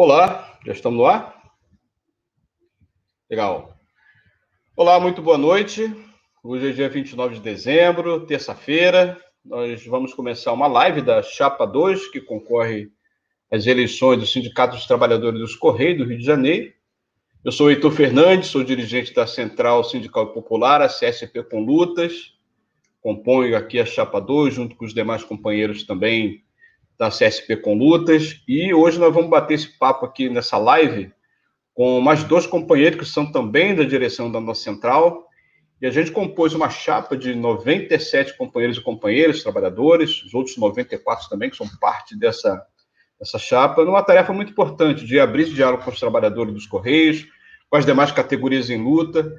Olá, já estamos no ar? Legal. Olá, muito boa noite. Hoje é dia 29 de dezembro, terça-feira. Nós vamos começar uma live da Chapa 2, que concorre às eleições do Sindicato dos Trabalhadores dos Correios do Rio de Janeiro. Eu sou Heitor Fernandes, sou dirigente da Central Sindical Popular, a CSP com Lutas. Componho aqui a Chapa 2, junto com os demais companheiros também da CSP com Lutas. E hoje nós vamos bater esse papo aqui nessa live com mais dois companheiros que são também da direção da nossa central. E a gente compôs uma chapa de 97 companheiros e companheiras, trabalhadores, os outros 94 também, que são parte dessa, dessa chapa, numa tarefa muito importante de abrir diálogo com os trabalhadores dos Correios, com as demais categorias em luta.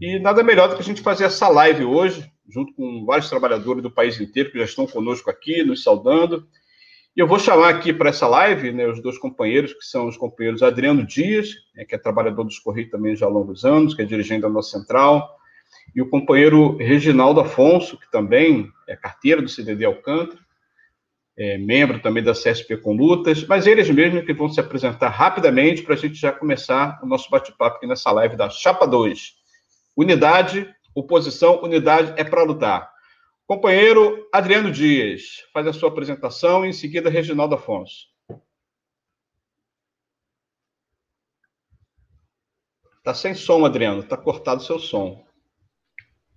E nada melhor do que a gente fazer essa live hoje, junto com vários trabalhadores do país inteiro que já estão conosco aqui, nos saudando, e eu vou chamar aqui para essa live né, os dois companheiros, que são os companheiros Adriano Dias, né, que é trabalhador dos Correios também já há longos anos, que é dirigente da nossa central, e o companheiro Reginaldo Afonso, que também é carteira do CDD Alcântara, é membro também da CSP com Lutas, mas eles mesmos que vão se apresentar rapidamente para a gente já começar o nosso bate-papo aqui nessa live da Chapa 2. Unidade, oposição, unidade é para lutar. Companheiro Adriano Dias, faz a sua apresentação e em seguida Reginaldo Afonso. Está sem som, Adriano, está cortado o seu som.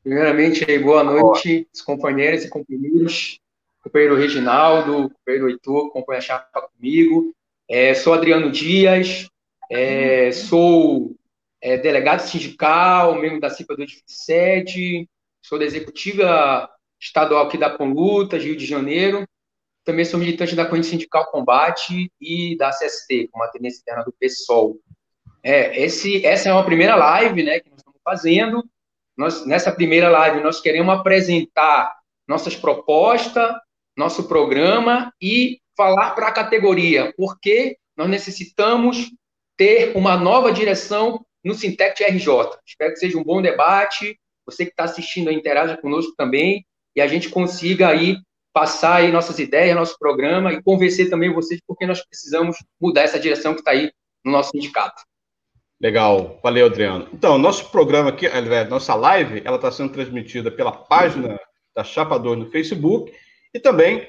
Primeiramente, boa noite, companheiros e companheiros, companheiro Reginaldo, companheiro Heitor, companheiro chapa comigo. É, sou Adriano Dias, é, sou é, delegado sindical, membro da CIPA do Edifício Sede, sou da executiva estadual aqui da Conlutas, Rio de Janeiro. Também sou militante da Corrente Sindical Combate e da CST, como a tendência interna do PSOL. É, esse, essa é uma primeira live né, que nós estamos fazendo. Nós, nessa primeira live, nós queremos apresentar nossas propostas, nosso programa e falar para a categoria, porque nós necessitamos ter uma nova direção no Sintec RJ. Espero que seja um bom debate. Você que está assistindo, interaja conosco também e a gente consiga aí passar aí nossas ideias, nosso programa e convencer também vocês porque nós precisamos mudar essa direção que está aí no nosso sindicato. Legal, valeu, Adriano. Então, nosso programa aqui, nossa live, ela está sendo transmitida pela página da Chapa 2 no Facebook e também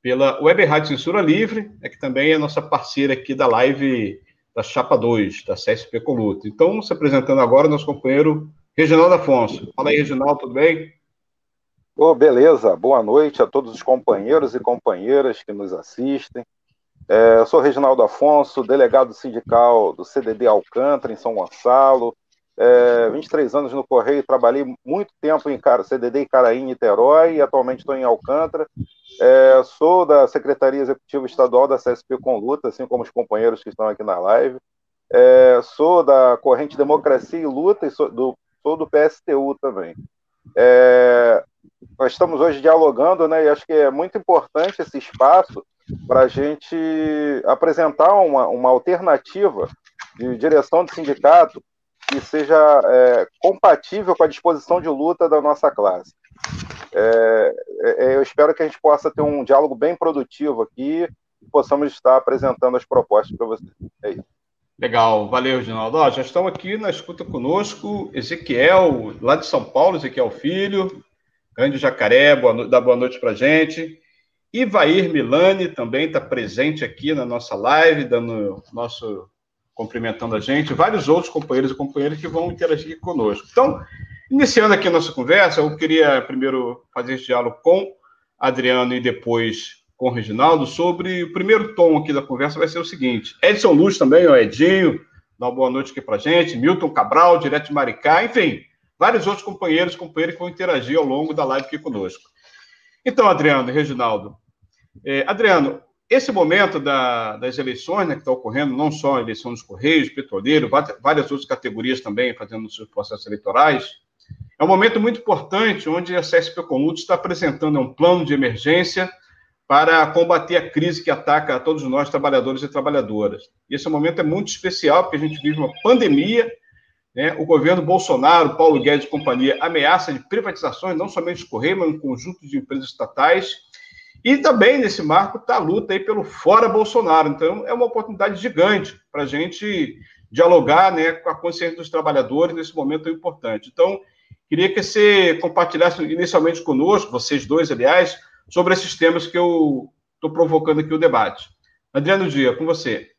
pela Web Rádio Censura Livre, é que também é nossa parceira aqui da live da Chapa 2, da CSP Coluta. Então, se apresentando agora, nosso companheiro Reginaldo Afonso. Fala aí, Reginaldo, tudo bem? Oh, beleza, boa noite a todos os companheiros e companheiras que nos assistem. É, eu sou Reginaldo Afonso, delegado sindical do CDD Alcântara, em São Gonçalo. É, 23 anos no Correio, trabalhei muito tempo em CDD Caraí, Niterói, e atualmente estou em Alcântara. É, sou da Secretaria Executiva Estadual da CSP com Luta, assim como os companheiros que estão aqui na live. É, sou da Corrente Democracia e Luta e sou do, sou do PSTU também. É, nós estamos hoje dialogando, né, e acho que é muito importante esse espaço para a gente apresentar uma, uma alternativa de direção de sindicato que seja é, compatível com a disposição de luta da nossa classe. É, é, eu espero que a gente possa ter um diálogo bem produtivo aqui e possamos estar apresentando as propostas para vocês. É isso. Legal, valeu, Ginaldo. Ó, já estão aqui na escuta conosco Ezequiel, lá de São Paulo, Ezequiel Filho, grande jacaré, boa, dá boa noite para gente. Ivair Milani também está presente aqui na nossa live, dando nosso cumprimentando a gente, vários outros companheiros e companheiras que vão interagir conosco. Então, iniciando aqui a nossa conversa, eu queria primeiro fazer esse diálogo com Adriano e depois com o Reginaldo sobre o primeiro tom aqui da conversa vai ser o seguinte. Edson Luz também, o Edinho, dá uma boa noite aqui para gente, Milton Cabral, direto de Maricá, enfim, vários outros companheiros e companheiras que vão interagir ao longo da live aqui conosco. Então, Adriano e Reginaldo, é, Adriano, esse momento da, das eleições né, que está ocorrendo, não só a eleição dos Correios, Petroleiro, várias outras categorias também fazendo seus processos eleitorais, é um momento muito importante onde a CSP Comut está apresentando um plano de emergência para combater a crise que ataca a todos nós, trabalhadores e trabalhadoras. E esse momento é muito especial, porque a gente vive uma pandemia né? O governo Bolsonaro, Paulo Guedes e companhia ameaça de privatizações, não somente de Correio, mas um conjunto de empresas estatais. E também nesse marco está a luta aí pelo fora Bolsonaro. Então é uma oportunidade gigante para a gente dialogar né, com a consciência dos trabalhadores nesse momento importante. Então, queria que você compartilhasse inicialmente conosco, vocês dois, aliás, sobre esses temas que eu estou provocando aqui o debate. Adriano Dia, com você.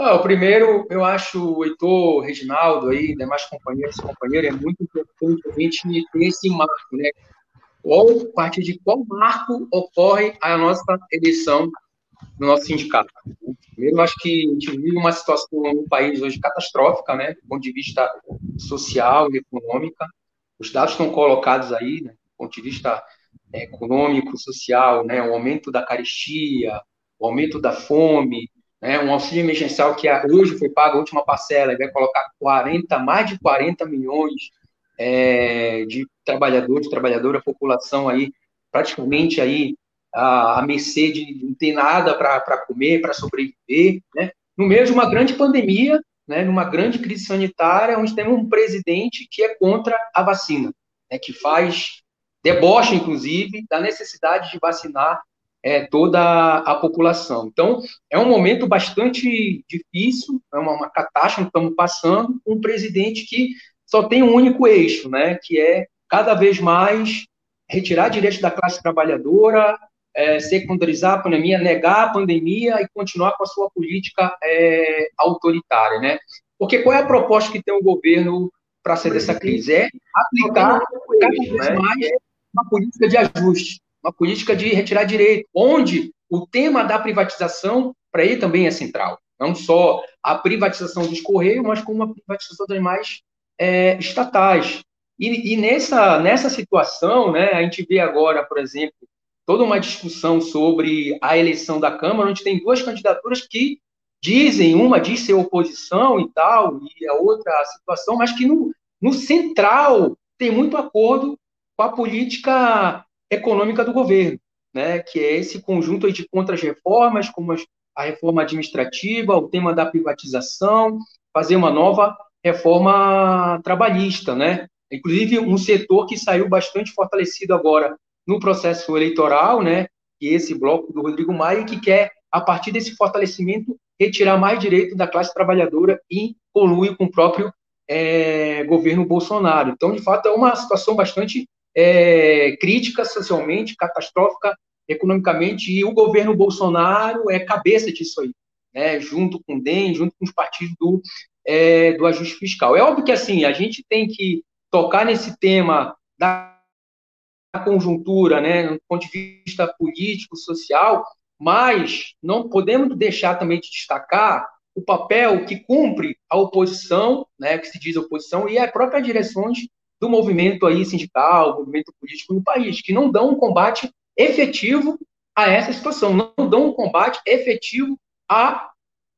Ah, o primeiro, eu acho o Heitor, o Reginaldo aí, demais companheiros e companheiras, é muito importante a gente ter esse marco, né? Qual, a partir de qual marco ocorre a nossa eleição no nosso sindicato? Primeiro, acho que a gente vive uma situação no país hoje catastrófica, né? Do ponto de vista social e econômico. Os dados estão colocados aí, né? Do ponto de vista é, econômico, social, né? O aumento da carestia, o aumento da fome, né, um auxílio emergencial que hoje foi pago a última parcela e vai colocar 40, mais de 40 milhões é, de trabalhadores, trabalhadora, população aí praticamente aí a, a mercê de não ter nada para comer, para sobreviver, né? No meio de uma grande pandemia, né, numa grande crise sanitária, onde temos um presidente que é contra a vacina, né, que faz deboche, inclusive, da necessidade de vacinar é, toda a população. Então, é um momento bastante difícil, é uma, uma catástrofe que estamos passando, um presidente que só tem um único eixo, né, que é cada vez mais retirar direitos da classe trabalhadora, é, secundarizar a pandemia, negar a pandemia e continuar com a sua política é, autoritária, né? Porque qual é a proposta que tem o governo para sair dessa crise? É aplicar cada vez né? mais uma política de ajuste uma política de retirar direito, onde o tema da privatização, para ele também é central. Não só a privatização dos Correios, mas como a privatização das demais é, estatais. E, e, nessa, nessa situação, né, a gente vê agora, por exemplo, toda uma discussão sobre a eleição da Câmara, onde tem duas candidaturas que dizem, uma diz ser oposição e tal, e a outra situação, mas que no, no central tem muito acordo com a política econômica do governo, né, que é esse conjunto de contras-reformas, como a reforma administrativa, o tema da privatização, fazer uma nova reforma trabalhista, né? Inclusive um setor que saiu bastante fortalecido agora no processo eleitoral, né? Que é esse bloco do Rodrigo Maia que quer a partir desse fortalecimento retirar mais direito da classe trabalhadora e colui com o próprio é, governo Bolsonaro. Então, de fato, é uma situação bastante é, crítica socialmente, catastrófica economicamente, e o governo Bolsonaro é cabeça disso aí, né, junto com o DEM, junto com os partidos do, é, do ajuste fiscal. É óbvio que, assim, a gente tem que tocar nesse tema da conjuntura, né, do ponto de vista político, social, mas não podemos deixar também de destacar o papel que cumpre a oposição, né, que se diz oposição, e as próprias direções do movimento aí sindical, movimento político no país, que não dão um combate efetivo a essa situação, não dão um combate efetivo a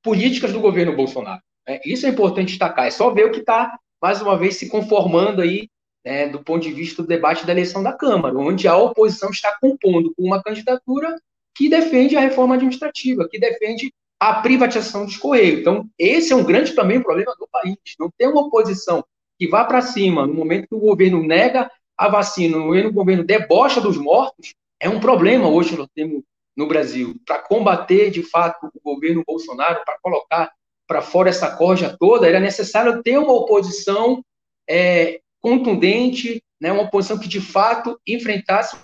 políticas do governo Bolsonaro. É, isso é importante destacar. É só ver o que está, mais uma vez, se conformando aí é, do ponto de vista do debate da eleição da Câmara, onde a oposição está compondo com uma candidatura que defende a reforma administrativa, que defende a privatização dos Correios. Então, esse é um grande também problema do país. Não tem uma oposição que vá para cima no momento que o governo nega a vacina, o governo debocha dos mortos, é um problema hoje nós temos no Brasil. Para combater, de fato, o governo Bolsonaro, para colocar para fora essa corja toda, era necessário ter uma oposição é, contundente, né, uma oposição que, de fato, enfrentasse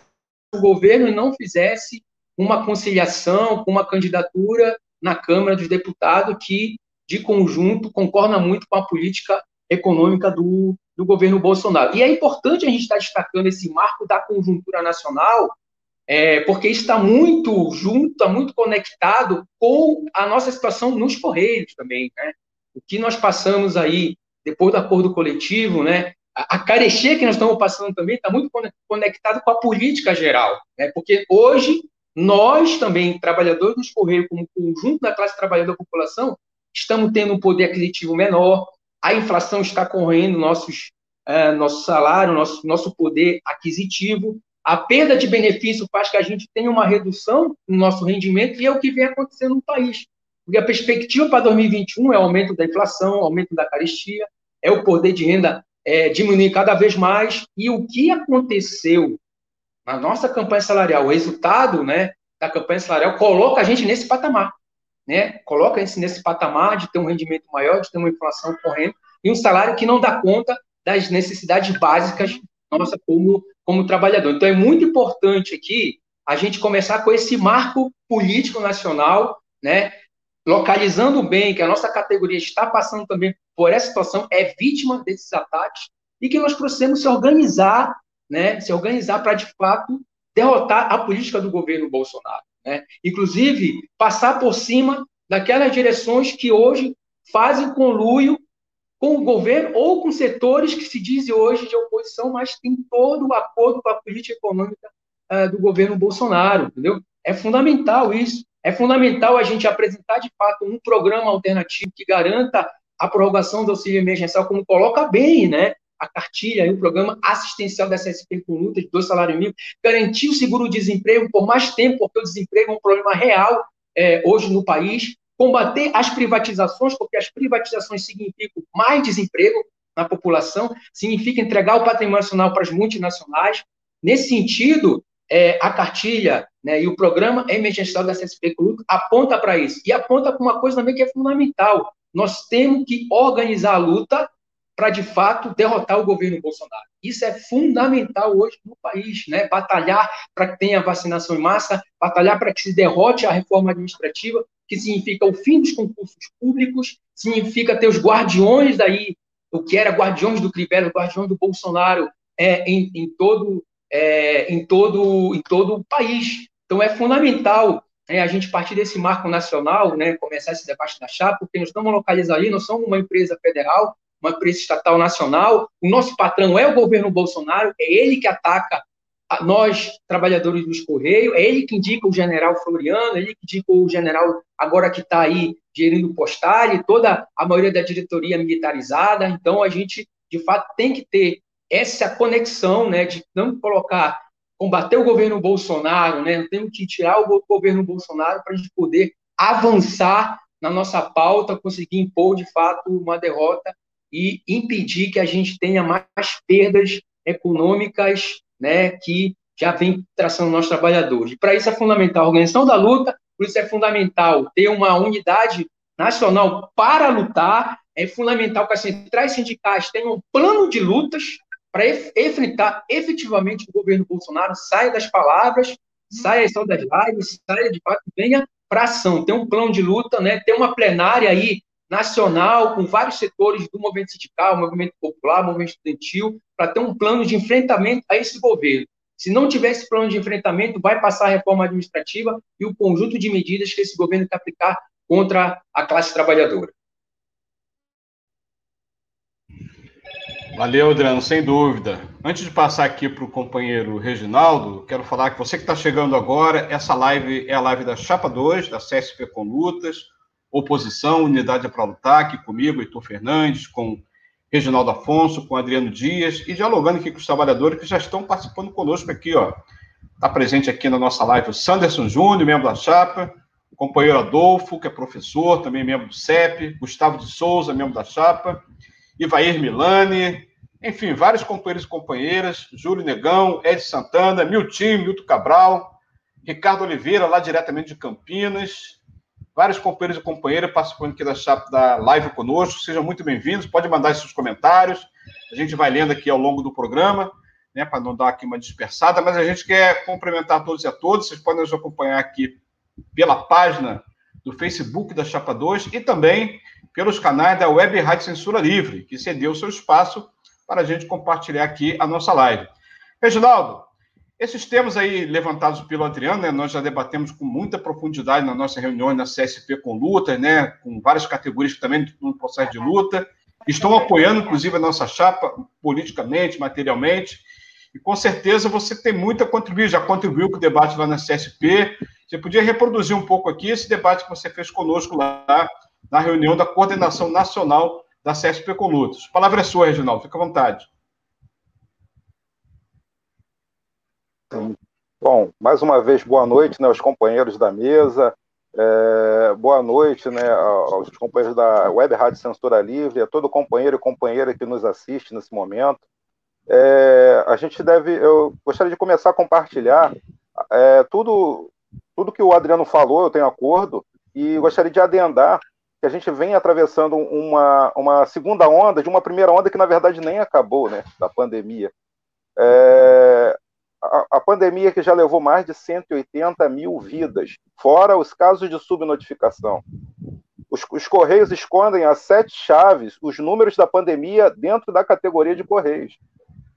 o governo e não fizesse uma conciliação com uma candidatura na Câmara dos Deputados que, de conjunto, concorda muito com a política econômica do, do governo Bolsonaro. E é importante a gente estar destacando esse marco da conjuntura nacional, é, porque está muito junto, está muito conectado com a nossa situação nos Correios também. Né? O que nós passamos aí depois do acordo coletivo, né? a, a carestia que nós estamos passando também está muito conectado com a política geral, né? porque hoje nós também, trabalhadores dos Correios, como conjunto da classe trabalhadora da população, estamos tendo um poder aquisitivo menor, a inflação está correndo nossos, é, nosso salário, nosso, nosso poder aquisitivo, a perda de benefício faz que a gente tenha uma redução no nosso rendimento e é o que vem acontecendo no país. Porque a perspectiva para 2021 é o aumento da inflação, aumento da carestia, é o poder de renda é, diminuir cada vez mais. E o que aconteceu na nossa campanha salarial, o resultado né, da campanha salarial coloca a gente nesse patamar. Né? Coloca gente nesse patamar de ter um rendimento maior, de ter uma inflação correndo e um salário que não dá conta das necessidades básicas nossa como, como trabalhador. Então, é muito importante aqui a gente começar com esse marco político nacional, né? localizando bem que a nossa categoria está passando também por essa situação, é vítima desses ataques, e que nós precisamos se organizar, né? se organizar para, de fato, derrotar a política do governo Bolsonaro. Né? Inclusive, passar por cima daquelas direções que hoje fazem conluio com o governo ou com setores que se dizem hoje de oposição, mas tem todo o acordo com a política econômica uh, do governo Bolsonaro, entendeu? É fundamental isso. É fundamental a gente apresentar, de fato, um programa alternativo que garanta a prorrogação do auxílio emergencial, como coloca bem, né? A cartilha e o programa assistencial da CSP com luta de dois salários mínimos, garantir o seguro-desemprego por mais tempo, porque o desemprego é um problema real é, hoje no país, combater as privatizações, porque as privatizações significam mais desemprego na população, significa entregar o patrimônio nacional para as multinacionais. Nesse sentido, é, a cartilha né, e o programa emergencial da CSP Clube aponta para isso. E aponta para uma coisa também que é fundamental. Nós temos que organizar a luta para, de fato, derrotar o governo Bolsonaro. Isso é fundamental hoje no país, né? Batalhar para que tenha vacinação em massa, batalhar para que se derrote a reforma administrativa, que significa o fim dos concursos públicos, significa ter os guardiões daí, o que era guardiões do Crivella, guardiões do Bolsonaro é, em, em, todo, é, em, todo, em todo o país. Então é fundamental né, a gente partir desse marco nacional, né, começar esse debate da chapa, porque nós estamos localizados ali, nós somos uma empresa federal, uma empresa estatal nacional, o nosso patrão é o governo Bolsonaro, é ele que ataca nós, trabalhadores dos Correios, é ele que indica o general Floriano, é ele que indica o general agora que está aí gerindo postal, e toda a maioria da diretoria militarizada, então a gente, de fato, tem que ter essa conexão, né, de não colocar, combater o governo Bolsonaro, né, temos que tirar o governo Bolsonaro para a gente poder avançar na nossa pauta, conseguir impor, de fato, uma derrota e impedir que a gente tenha mais perdas econômicas né, que já vem traçando nossos trabalhadores. Para isso é fundamental a organização da luta, por isso é fundamental ter uma unidade nacional para lutar, é fundamental que as centrais sindicais tenham um plano de lutas para enfrentar efetivamente o governo Bolsonaro, saia das palavras, saia só das lives, saia de fato, venha para ação, ter um plano de luta, né, ter uma plenária aí nacional, com vários setores do movimento sindical, movimento popular, movimento estudantil, para ter um plano de enfrentamento a esse governo. Se não tiver esse plano de enfrentamento, vai passar a reforma administrativa e o conjunto de medidas que esse governo quer aplicar contra a classe trabalhadora. Valeu, Adriano, sem dúvida. Antes de passar aqui para o companheiro Reginaldo, quero falar que você que está chegando agora, essa live é a live da Chapa 2, da CSP com Lutas oposição, Unidade para Lutar, aqui comigo, Heitor Fernandes, com Reginaldo Afonso, com Adriano Dias, e dialogando aqui com os trabalhadores que já estão participando conosco aqui, ó. Está presente aqui na nossa live o Sanderson Júnior, membro da chapa, o companheiro Adolfo, que é professor, também membro do CEP, Gustavo de Souza, membro da chapa, Ivair Milani, enfim, vários companheiros e companheiras, Júlio Negão, Ed Santana, Milton, Milton Cabral, Ricardo Oliveira, lá diretamente de Campinas, vários companheiros e companheiras participando aqui da, da live conosco. Sejam muito bem-vindos. Pode mandar seus comentários. A gente vai lendo aqui ao longo do programa, né, para não dar aqui uma dispersada, mas a gente quer cumprimentar todos e a todos. Vocês podem nos acompanhar aqui pela página do Facebook da Chapa 2 e também pelos canais da Web Rádio Censura Livre, que cedeu seu espaço para a gente compartilhar aqui a nossa live. Reginaldo, esses temas aí levantados pelo Adriano, né, nós já debatemos com muita profundidade na nossa reunião na CSP com luta, né, com várias categorias que também no processo de luta, estão apoiando, inclusive, a nossa chapa politicamente, materialmente, e com certeza você tem muito a contribuir, já contribuiu com o debate lá na CSP, você podia reproduzir um pouco aqui esse debate que você fez conosco lá na reunião da coordenação nacional da CSP com lutas. Palavra é sua, Reginaldo, fica à vontade. Bom, mais uma vez, boa noite né, aos companheiros da mesa, é, boa noite né, aos companheiros da Web Rádio Censura Livre, a todo companheiro e companheira que nos assiste nesse momento. é, a gente deve. Eu gostaria de começar a compartilhar é, tudo, tudo que o Adriano falou, eu tenho acordo, e gostaria de adendar que a gente vem atravessando uma, uma segunda onda de uma primeira onda que, na verdade, nem acabou, né, da pandemia. É, a, pandemia que já levou mais de 180 mil vidas, fora os casos de subnotificação. Os, os Correios escondem a sete chaves os números da pandemia dentro da categoria de Correios.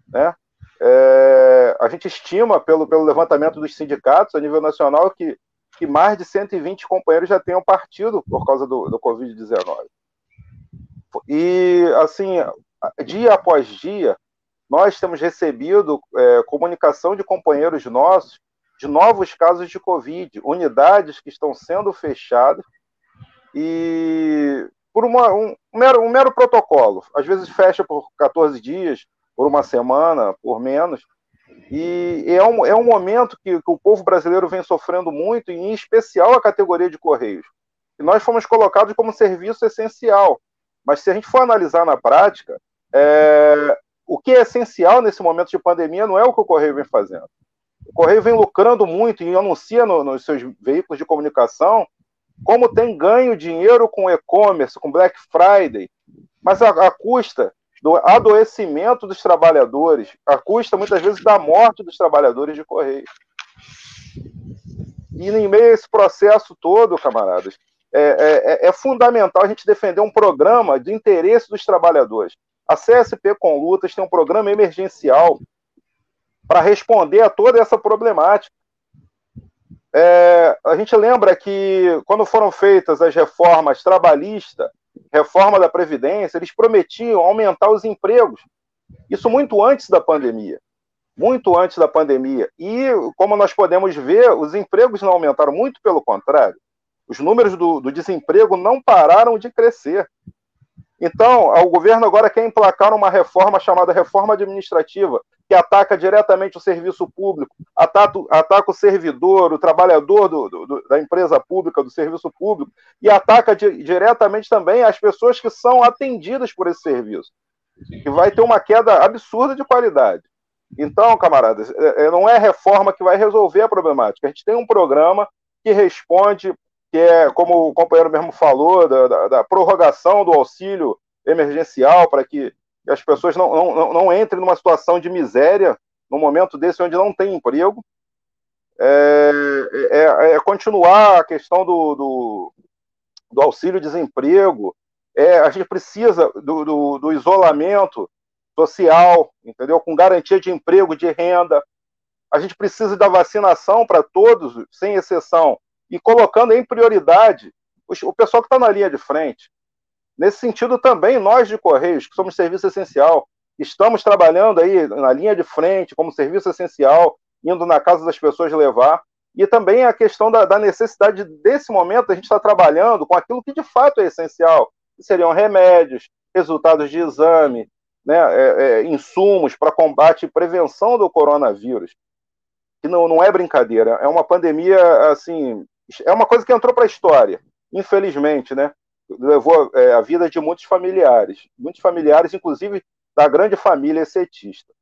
Né? É, a gente estima, pelo, pelo levantamento dos sindicatos a nível nacional, que, que mais de 120 companheiros já tenham partido por causa do, do Covid-19. E, assim, dia após dia, nós temos recebido é, comunicação de companheiros nossos de novos casos de Covid, unidades que estão sendo fechadas e por uma, um, um, mero, um mero protocolo. Às vezes fecha por 14 dias, por uma semana, por menos. E é um, é um momento que, que o povo brasileiro vem sofrendo muito, em especial a categoria de Correios. E nós fomos colocados como serviço essencial. Mas se a gente for analisar na prática, é, o que é essencial nesse momento de pandemia não é o que o Correio vem fazendo. O Correio vem lucrando muito e anuncia no, nos seus veículos de comunicação como tem ganho dinheiro com e-commerce, com Black Friday, mas a, a custa do adoecimento dos trabalhadores, a custa muitas vezes da morte dos trabalhadores de Correio. E em meio a esse processo todo, camaradas, é, é, é, é fundamental a gente defender um programa de interesse dos trabalhadores. A CSP com Lutas tem um programa emergencial para responder a toda essa problemática. É, a gente lembra que quando foram feitas as reformas trabalhistas reforma da Previdência, eles prometiam aumentar os empregos. Isso muito antes da pandemia. Muito antes da pandemia. E, como nós podemos ver, os empregos não aumentaram, muito pelo contrário. Os números do, do desemprego não pararam de crescer. Então, o governo agora quer emplacar uma reforma chamada reforma administrativa, que ataca diretamente o serviço público, ataca, ataca o servidor, o trabalhador do, do, da empresa pública, do serviço público, e ataca di, diretamente também as pessoas que são atendidas por esse serviço, que vai ter uma queda absurda de qualidade. Então, camaradas, é, é, não é reforma que vai resolver a problemática. A gente tem um programa que responde que é, como o companheiro mesmo falou, da, da, da prorrogação do auxílio emergencial para que, as pessoas não, não, não entrem numa situação de miséria no momento desse onde não tem emprego. É, é, é continuar a questão do, do, do auxílio-desemprego. É, a gente precisa do, do, do isolamento social, entendeu? Com garantia de emprego, de renda. A gente precisa da vacinação para todos, sem exceção, e colocando em prioridade o pessoal que está na linha de frente. Nesse sentido, também nós de Correios, que somos serviço essencial, estamos trabalhando aí na linha de frente, como serviço essencial, indo na casa das pessoas levar. E também a questão da, da necessidade desse momento a gente estar tá trabalhando com aquilo que de fato é essencial, que seriam remédios, resultados de exame, né, é, é, insumos para combate e prevenção do coronavírus, que não, não é brincadeira, é uma pandemia assim é uma coisa que entrou para a história, infelizmente, né? Levou é, a vida de muitos familiares, muitos familiares, inclusive da grande família setista.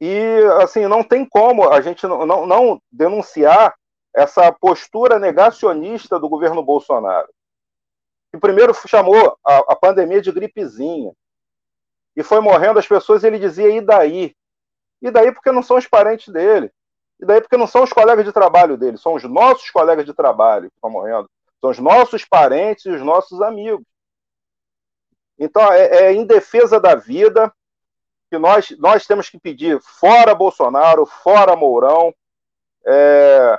E, assim, não tem como a gente não, não, não denunciar essa postura negacionista do governo Bolsonaro. Que primeiro chamou a, a pandemia de gripezinha, e foi morrendo as pessoas, ele dizia, e daí? E daí porque não são os parentes dele. E daí porque não são os colegas de trabalho dele, são os nossos colegas de trabalho que estão morrendo. São os nossos parentes e os nossos amigos. Então, é, é em defesa da vida que nós, nós temos que pedir fora Bolsonaro, fora Mourão, é,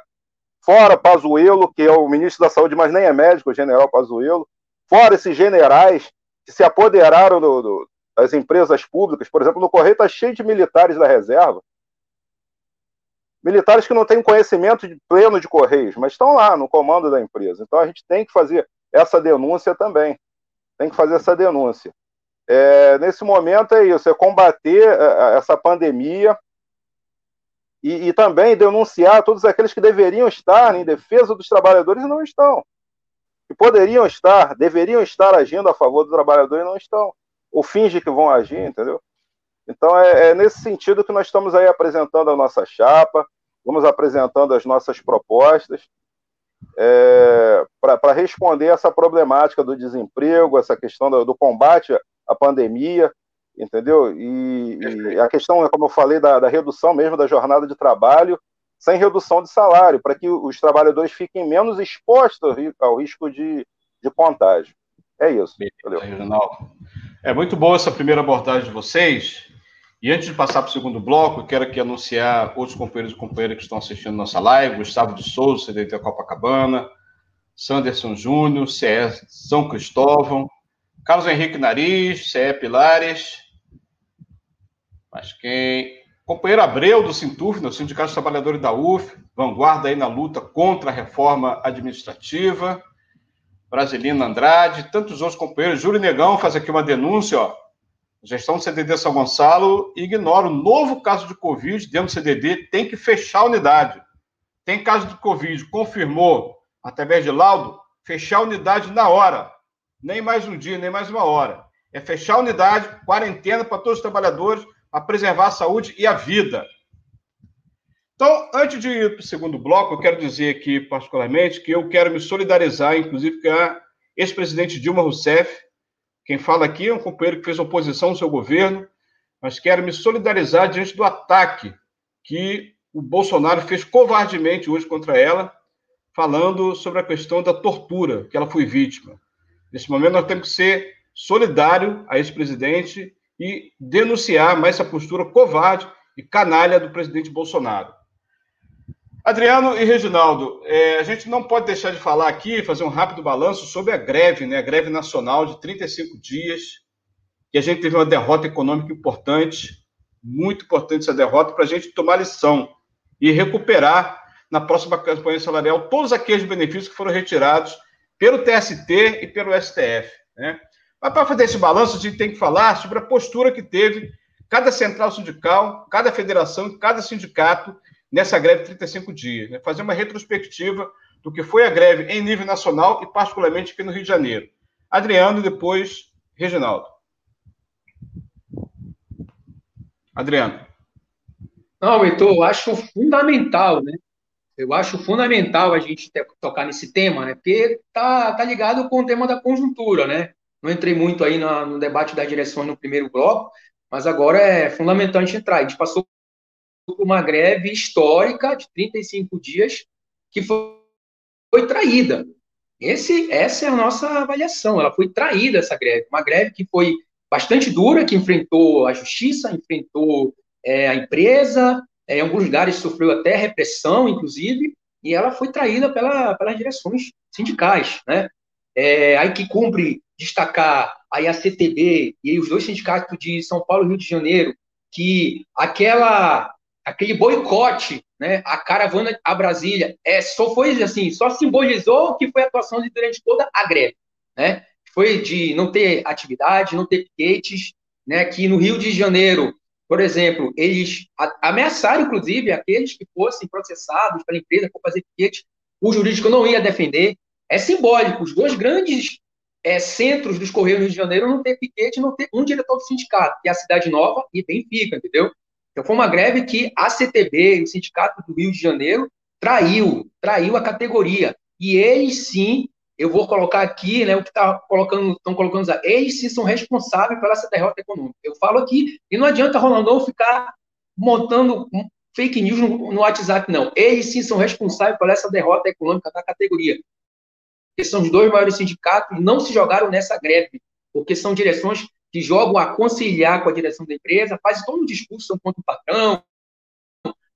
fora Pazuello, que é o ministro da Saúde, mas nem é médico, o general Pazuello, fora esses generais que se apoderaram do, do, das empresas públicas. Por exemplo, no Correio está cheio de militares da reserva militares que não têm conhecimento de pleno de Correios, mas estão lá no comando da empresa. Então a gente tem que fazer essa denúncia também. Tem que fazer essa denúncia. É, nesse momento é isso, é combater é, é, essa pandemia e, e, também denunciar todos aqueles que deveriam estar em defesa dos trabalhadores e não estão. Que poderiam estar, deveriam estar agindo a favor do trabalhador e não estão. Ou fingem que vão agir, entendeu? Então, é, é nesse sentido que nós estamos aí apresentando a nossa chapa, vamos apresentando as nossas propostas é, para responder essa problemática do desemprego, essa questão do, do combate à pandemia, entendeu? E, e, a questão, como eu falei, da, da, redução mesmo da jornada de trabalho, sem redução de salário, para que os trabalhadores fiquem menos expostos ao risco de, de contágio. É isso. Valeu. É muito boa essa primeira abordagem de vocês. E antes de passar para o segundo bloco, quero aqui anunciar outros companheiros e companheiras que estão assistindo nossa live: Gustavo de Souza, CDT Copacabana, Sanderson Júnior, CE São Cristóvão, Carlos Henrique Nariz, CE Pilares, mas quem? Companheiro Abreu, do Sintuf, do Sindicato dos Trabalhadores da UF, vanguarda aí na luta contra a reforma administrativa. Brasilina Andrade, tantos outros companheiros. Júlio Negão faz aqui uma denúncia, ó gestão do CDD São Gonçalo ignora o novo caso de Covid dentro do CDD, tem que fechar a unidade. Tem caso de Covid, confirmou, através de laudo, fechar a unidade na hora. Nem mais um dia, nem mais uma hora. É fechar a unidade, quarentena para todos os trabalhadores, para preservar a saúde e a vida. Então, antes de ir para o segundo bloco, eu quero dizer aqui, particularmente, que eu quero me solidarizar, inclusive, com a ex-presidente Dilma Rousseff, quem fala aqui é um companheiro que fez oposição ao seu governo, mas quero me solidarizar diante do ataque que o Bolsonaro fez covardemente hoje contra ela, falando sobre a questão da tortura que ela foi vítima. Nesse momento, nós temos que ser solidário a esse presidente e denunciar mais essa postura covarde e canalha do presidente Bolsonaro. Adriano e Reginaldo, é, a gente não pode deixar de falar aqui, fazer um rápido balanço sobre a greve, né? A greve nacional de 35 dias, que a gente teve uma derrota econômica importante, muito importante essa derrota, para a gente tomar lição e recuperar na próxima campanha salarial todos aqueles benefícios que foram retirados pelo TST e pelo STF. Né? Mas para fazer esse balanço, a gente tem que falar sobre a postura que teve cada central sindical, cada federação, cada sindicato nessa greve de 35 dias, né? fazer uma retrospectiva do que foi a greve em nível nacional e particularmente aqui no Rio de Janeiro. Adriano depois Reginaldo. Adriano. Não, Heitor, eu acho fundamental, né? Eu acho fundamental a gente tocar nesse tema, né? Porque tá, tá ligado com o tema da conjuntura, né? Não entrei muito aí no, debate das direções no primeiro bloco, mas agora é fundamental a gente entrar. A gente passou uma greve histórica de 35 dias que foi, foi traída. Esse, essa é a nossa avaliação. Ela foi traída, essa greve. Uma greve que foi bastante dura, que enfrentou a justiça, enfrentou é, a empresa, é, em alguns lugares sofreu até repressão, inclusive, e ela foi traída pela, pelas direções sindicais. Né? É, aí que cumpre destacar aí a CTB e os dois sindicatos de São Paulo e Rio de Janeiro, que aquela aquele boicote, né, a caravana a Brasília, é, só foi assim, só simbolizou que foi a atuação de durante toda a greve, né? Foi de não ter atividade, não ter piquetes, né? Que no Rio de Janeiro, por exemplo, eles ameaçaram, inclusive, aqueles que fossem processados pela empresa por fazer piquete, o jurídico não ia defender. É simbólico, os dois grandes é, centros dos Correios do Rio de Janeiro não ter piquete, não ter um diretor do sindicato, que é a Cidade Nova e Benfica, entendeu? Então, foi uma greve que a CTB, o Sindicato do Rio de Janeiro, traiu, traiu a categoria. E eles sim, eu vou colocar aqui, né, o que tá colocando, estão colocando, eles sim são responsáveis pela essa derrota econômica. Eu falo aqui, e não adianta Rolandão ficar montando fake news no, no WhatsApp, não. Eles sim são responsáveis por essa derrota econômica da categoria. Porque são os dois maiores sindicatos não se jogaram nessa greve, porque são direções que jogam a conciliar com a direção da empresa, fazem todo um discurso contra o patrão,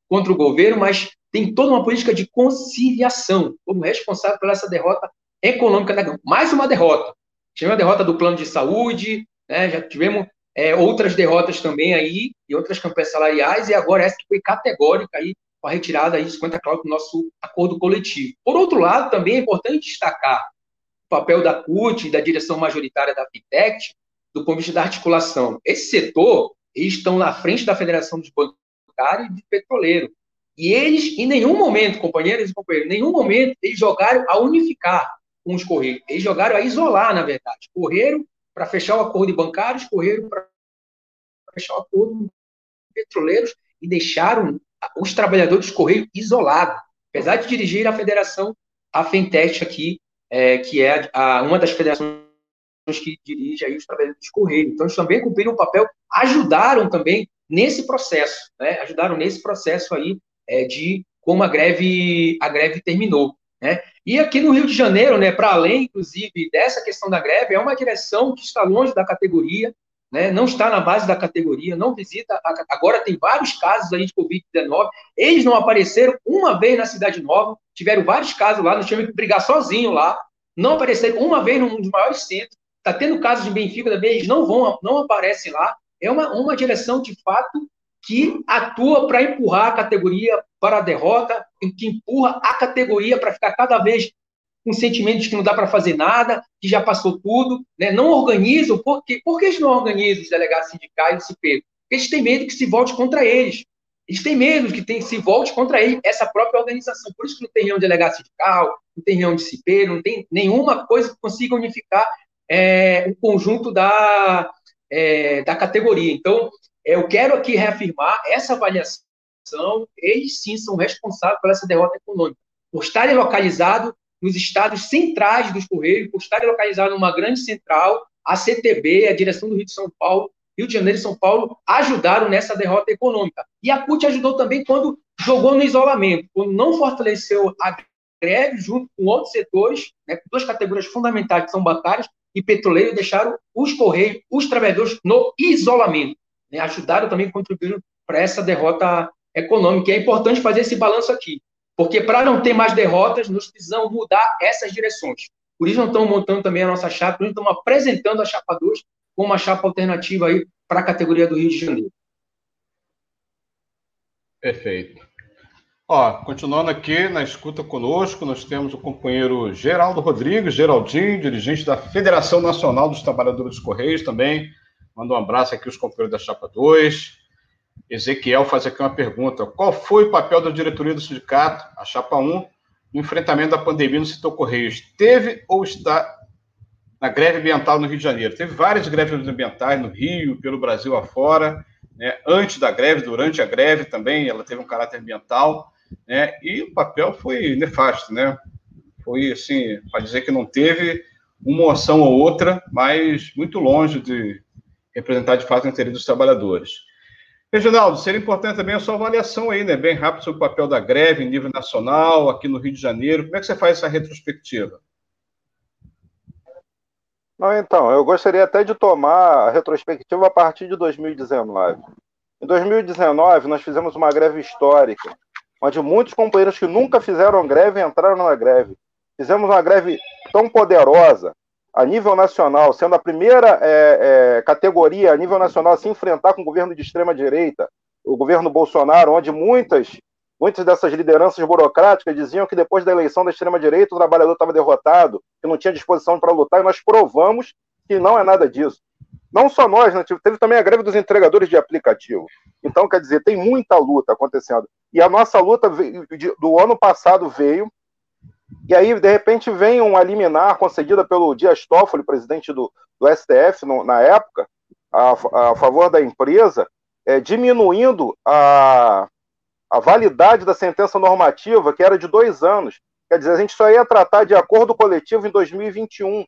contra o governo, mas tem toda uma política de conciliação, como responsável por essa derrota econômica da Mais uma derrota. Tivemos a derrota do plano de saúde, né, já tivemos é, outras derrotas também aí, e outras campanhas salariais, e agora essa que foi categórica aí, com a retirada aí de 50 cláusulas do nosso acordo coletivo. Por outro lado, também é importante destacar o papel da CUT e da direção majoritária da Fintech, do ponto de vista da articulação. Esse setor, eles estão na frente da Federação dos Bancários e de Petroleiro. E eles, em nenhum momento, companheiros e companheiros, em nenhum momento, eles jogaram a unificar com os Correios. Eles jogaram a isolar, na verdade. Correram para fechar o acordo de bancários, correram para fechar o acordo com petroleiros e deixaram os trabalhadores do Correio isolados. Apesar de dirigir a federação, a Fentest aqui, é, que é a, uma das federações que dirige aí os trabalhadores do Correio. Então, eles também cumpriram um papel, ajudaram também nesse processo, né? ajudaram nesse processo aí é, de como a greve, a greve terminou. Né? E aqui no Rio de Janeiro, né, para além, inclusive, dessa questão da greve, é uma direção que está longe da categoria, né, não está na base da categoria, não visita. A, agora tem vários casos aí de Covid-19, eles não apareceram uma vez na Cidade Nova, tiveram vários casos lá, nós tivemos que brigar sozinho lá, não apareceram uma vez num dos maiores centros, está tendo casos de Benfica também, eles não vão, não aparecem lá. É uma, uma direção, de fato, que atua para empurrar a categoria para a derrota, que empurra a categoria para ficar cada vez com sentimentos que não dá para fazer nada, que já passou tudo, né? não organizam, por quê? Por que eles não organizam os delegados sindicais e CIPEiro? Porque eles têm medo que se volte contra eles. Eles têm medo que tem, se volte contra eles, essa própria organização. Por isso que não tem reunião de delegado sindical, não tem reunião de não tem nenhuma coisa que consiga unificar é, o conjunto da, é, da categoria. Então, eu quero aqui reafirmar essa avaliação, eles sim são responsáveis por essa derrota econômica, por estarem localizados nos estados centrais dos Correios, por estarem localizados numa grande central, a CTB, a direção do Rio de São Paulo, Rio de Janeiro e São Paulo ajudaram nessa derrota econômica. E a CUT ajudou também quando jogou no isolamento, quando não fortaleceu a greve junto com outros setores, né, duas categorias fundamentais que são bancárias e petroleiros, deixaram os Correios, os trabalhadores no isolamento né, ajudaram também, contribuíram para essa derrota econômica. E é importante fazer esse balanço aqui, porque para não ter mais derrotas, nós precisamos mudar essas direções. Por isso, nós estamos montando também a nossa chapa, nós estamos apresentando a chapa 2 como uma chapa alternativa aí para a categoria do Rio de Janeiro. Perfeito. Ó, continuando aqui na escuta conosco, nós temos o companheiro Geraldo Rodrigues, Geraldinho, dirigente da Federação Nacional dos Trabalhadores dos Correios também, Manda um abraço aqui aos companheiros da Chapa 2. Ezequiel faz aqui uma pergunta. Qual foi o papel da diretoria do sindicato, a Chapa 1, no enfrentamento da pandemia no setor Correios? Teve ou está na greve ambiental no Rio de Janeiro? Teve várias greves ambientais no Rio, pelo Brasil afora. Né? Antes da greve, durante a greve também, ela teve um caráter ambiental. Né? E o papel foi nefasto, né? Foi assim, para dizer que não teve uma ação ou outra, mas muito longe de representar de fato o interesse dos trabalhadores. Reginaldo, seria importante também a sua avaliação aí, né, bem rápido, sobre o papel da greve em nível nacional, aqui no Rio de Janeiro. Como é que você faz essa retrospectiva? Não, então, eu gostaria até de tomar a retrospectiva a partir de 2019. Em 2019, nós fizemos uma greve histórica, onde muitos companheiros que nunca fizeram greve entraram na greve. Fizemos uma greve tão poderosa a nível nacional, sendo a primeira é, é, categoria a nível nacional a se enfrentar com o governo de extrema-direita, o governo Bolsonaro, onde muitas, muitas dessas lideranças burocráticas diziam que depois da eleição da extrema-direita o trabalhador estava derrotado, que não tinha disposição para lutar, e nós provamos que não é nada disso. Não só nós, né? teve também a greve dos entregadores de aplicativo. Então, quer dizer, tem muita luta acontecendo. E a nossa luta do ano passado veio e aí, de repente, vem uma liminar concedida pelo Dias Toffoli, presidente do, do STF no, na época, a, a, favor da empresa, é, diminuindo a, a validade da sentença normativa, que era de dois anos. Quer dizer, a gente só ia tratar de acordo coletivo em 2021,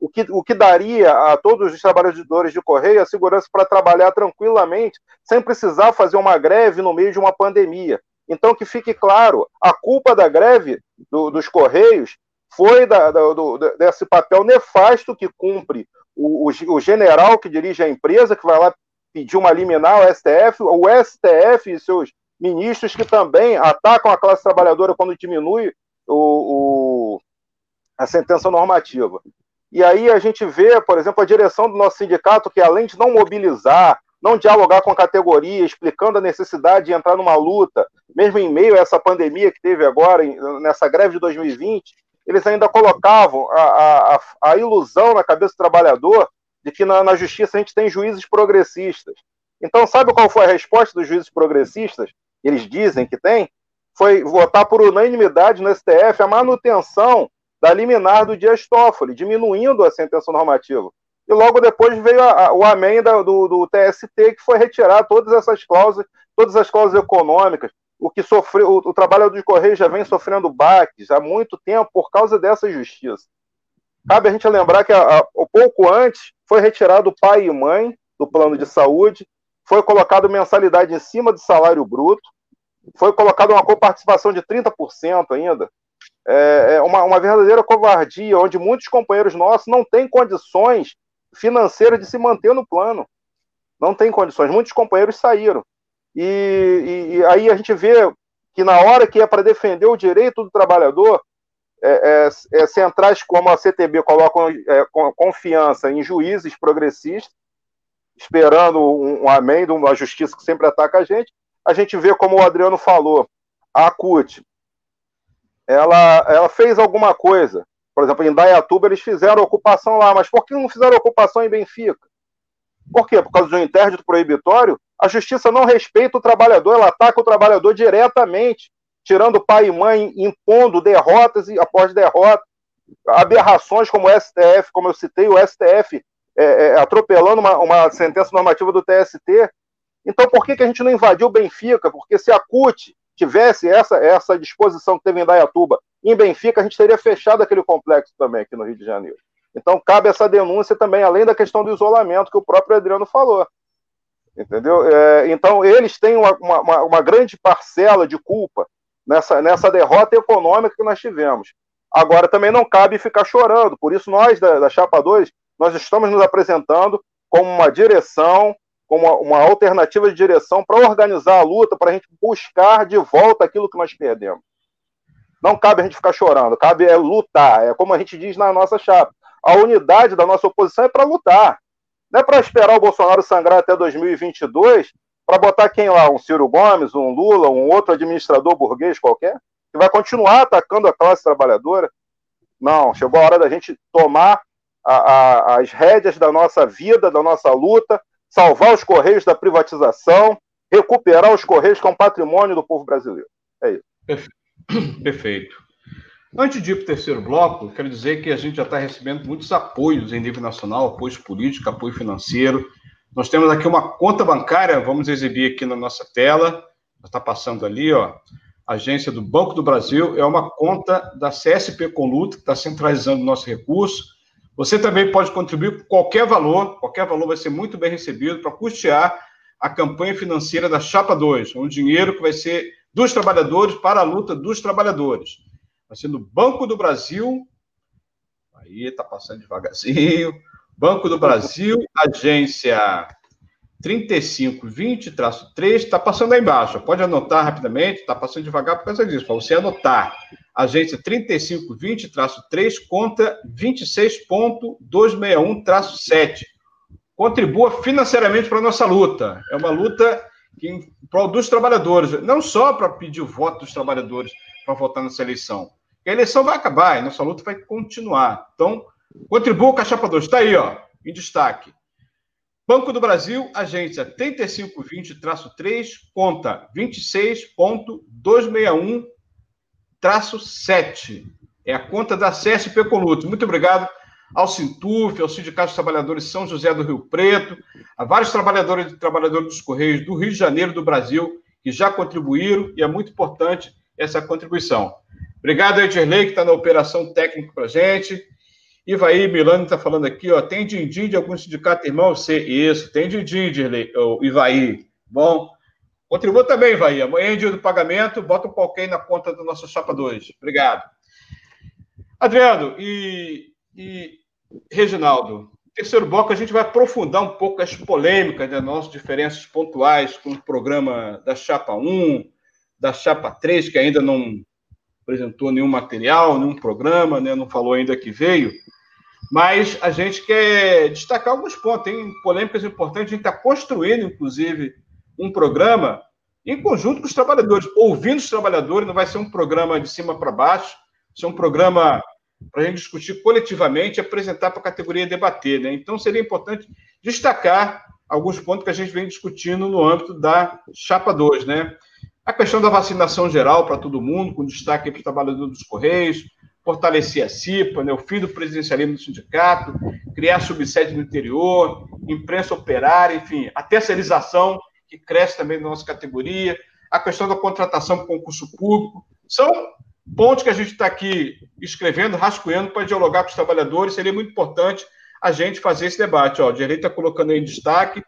o que, o que daria a todos os trabalhadores de Correio a segurança para trabalhar tranquilamente, sem precisar fazer uma greve no meio de uma pandemia. Então, que fique claro, a culpa da greve do, dos Correios foi da, da, do, desse papel nefasto que cumpre o, o, o, general que dirige a empresa, que vai lá pedir uma liminar ao STF, o STF e seus ministros que também atacam a classe trabalhadora quando diminui o, a sentença normativa. E aí a gente vê, por exemplo, a direção do nosso sindicato que, além de não mobilizar, não dialogar com a categoria, explicando a necessidade de entrar numa luta, mesmo em meio a essa pandemia que teve agora, nessa greve de 2020, eles ainda colocavam a, a, a ilusão na cabeça do trabalhador de que na, na justiça a gente tem juízes progressistas. Então, sabe qual foi a resposta dos juízes progressistas? Eles dizem que tem? Foi votar por unanimidade no STF a manutenção da liminar do Dias Toffoli, diminuindo a sentença normativa. e logo depois veio a, a, o amém do, do, TST, que foi retirar todas essas cláusulas, todas as cláusulas econômicas, o que sofreu, o, o trabalhador de Correio já vem sofrendo baques há muito tempo por causa dessa justiça. Cabe a gente lembrar que a, pouco antes foi retirado o pai e mãe do plano de saúde, foi colocado mensalidade em cima do salário bruto, foi colocado uma coparticipação de 30% ainda. É, é uma, uma verdadeira covardia, onde muitos companheiros nossos não têm condições financeiras de se manter no plano. Não tem condições. Muitos companheiros saíram. E, e, e aí a gente vê que na hora que é para defender o direito do trabalhador, é, é, é, centrais como a CTB colocam é, confiança em juízes progressistas, esperando um, um amém de uma justiça que sempre ataca a gente. A gente vê, como o Adriano falou, a CUT, ela, ela fez alguma coisa. Por exemplo, em Dayatuba eles fizeram ocupação lá, mas por que não fizeram ocupação em Benfica? Por quê? Por causa de um interdito proibitório? A justiça não respeita o trabalhador, ela ataca o trabalhador diretamente, tirando pai e mãe, impondo derrotas e após derrotas, aberrações como o STF, como eu citei, o STF é, é, atropelando uma, uma, sentença normativa do TST. Então, por que, que a gente não invadiu Benfica? Porque se a CUT tivesse essa, essa disposição que teve em Dayatuba em Benfica, a gente teria fechado aquele complexo também aqui no Rio de Janeiro. Então, cabe essa denúncia também, além da questão do isolamento que o próprio Adriano falou. Entendeu? É, então, eles têm uma, uma, uma, grande parcela de culpa nessa, nessa derrota econômica que nós tivemos. Agora, também não cabe ficar chorando. Por isso, nós da, da Chapa 2, nós estamos nos apresentando como uma direção, como uma, uma alternativa de direção para organizar a luta, para a gente buscar de volta aquilo que nós perdemos. Não cabe a gente ficar chorando, cabe é lutar. É como a gente diz na nossa chapa a unidade da nossa oposição é para lutar. Não é para esperar o Bolsonaro sangrar até 2022 para botar quem lá? Um Ciro Gomes, um Lula, um outro administrador burguês qualquer, que vai continuar atacando a classe trabalhadora. Não, chegou a hora da gente tomar a, a, as rédeas da nossa vida, da nossa luta, salvar os Correios da privatização, recuperar os Correios que é um patrimônio do povo brasileiro. É isso. Perfeito. Antes de ir para o terceiro bloco, quero dizer que a gente já está recebendo muitos apoios em nível nacional, apoio político, apoio financeiro. Nós temos aqui uma conta bancária, vamos exibir aqui na nossa tela, está passando ali, ó. Agência do Banco do Brasil, é uma conta da CSP Conluta, que está centralizando o nosso recurso. Você também pode contribuir com qualquer valor, qualquer valor vai ser muito bem recebido para custear a campanha financeira da Chapa 2, um dinheiro que vai ser dos trabalhadores para a luta dos trabalhadores. Vai ser no Banco do Brasil. Aí, está passando devagarzinho. Banco do Brasil, agência 3520-3, está passando aí embaixo. Pode anotar rapidamente, está passando devagar por causa disso, para você anotar. Agência 3520-3, conta 26.261-7. Contribua financeiramente para a nossa luta. É uma luta que, em prol dos trabalhadores, não só para pedir o voto dos trabalhadores para votar nessa eleição, a eleição vai acabar e nossa luta vai continuar. Então, contribua com a Chapa 2. Está aí, ó, em destaque. Banco do Brasil, agência 3520-3, conta 26.261-7. É a conta da CSP Coluto. Muito obrigado ao Sintuf, ao Sindicato dos Trabalhadores São José do Rio Preto, a vários trabalhadores e trabalhadores dos Correios do Rio de Janeiro do Brasil que já contribuíram e é muito importante essa contribuição. Obrigado, Edirley, que está na operação técnica para a gente. Ivaí Milano está falando aqui, ó, tem din-din de algum sindicato irmão? C, isso, tem din-din, Ivaí. Bom, contribua também, Ivaí. Amanhã é dia do pagamento, bota um pouquinho na conta do nosso Chapa 2. Obrigado. Adriano e, e Reginaldo, terceiro bloco a gente vai aprofundar um pouco as polêmicas das nossas diferenças pontuais com o programa da Chapa 1, da Chapa 3, que ainda não apresentou nenhum material, nenhum programa, né? não falou ainda que veio, mas a gente quer destacar alguns pontos, tem polêmicas importantes, a gente está construindo, inclusive, um programa em conjunto com os trabalhadores, ouvindo os trabalhadores, não vai ser um programa de cima para baixo, ser um programa para a gente discutir coletivamente, apresentar para a categoria debater. Né? Então, seria importante destacar alguns pontos que a gente vem discutindo no âmbito da Chapa 2, né? A questão da vacinação geral para todo mundo, com destaque para os trabalhadores dos Correios, fortalecer a CIPA, né, o fim do presidencialismo do sindicato, criar subsede no interior, imprensa operária, enfim, a terceirização, que cresce também na nossa categoria, a questão da contratação por concurso público. São pontos que a gente está aqui escrevendo, rascunhando para dialogar com os trabalhadores. Seria muito importante a gente fazer esse debate. Ó, o direito está colocando aí em destaque,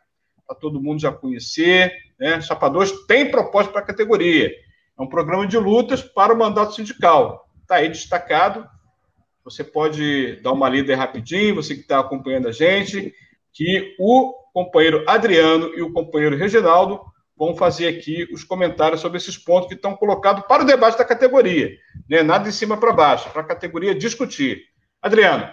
para todo mundo já conhecer. Né? Chapa 2 tem proposta para a categoria. É um programa de lutas para o mandato sindical. Está aí destacado. Você pode dar uma lida rapidinho, você que está acompanhando a gente, que o companheiro Adriano e o companheiro Reginaldo vão fazer aqui os comentários sobre esses pontos que estão colocados para o debate da categoria. Né? Nada de cima para baixo, para a categoria discutir. Adriano.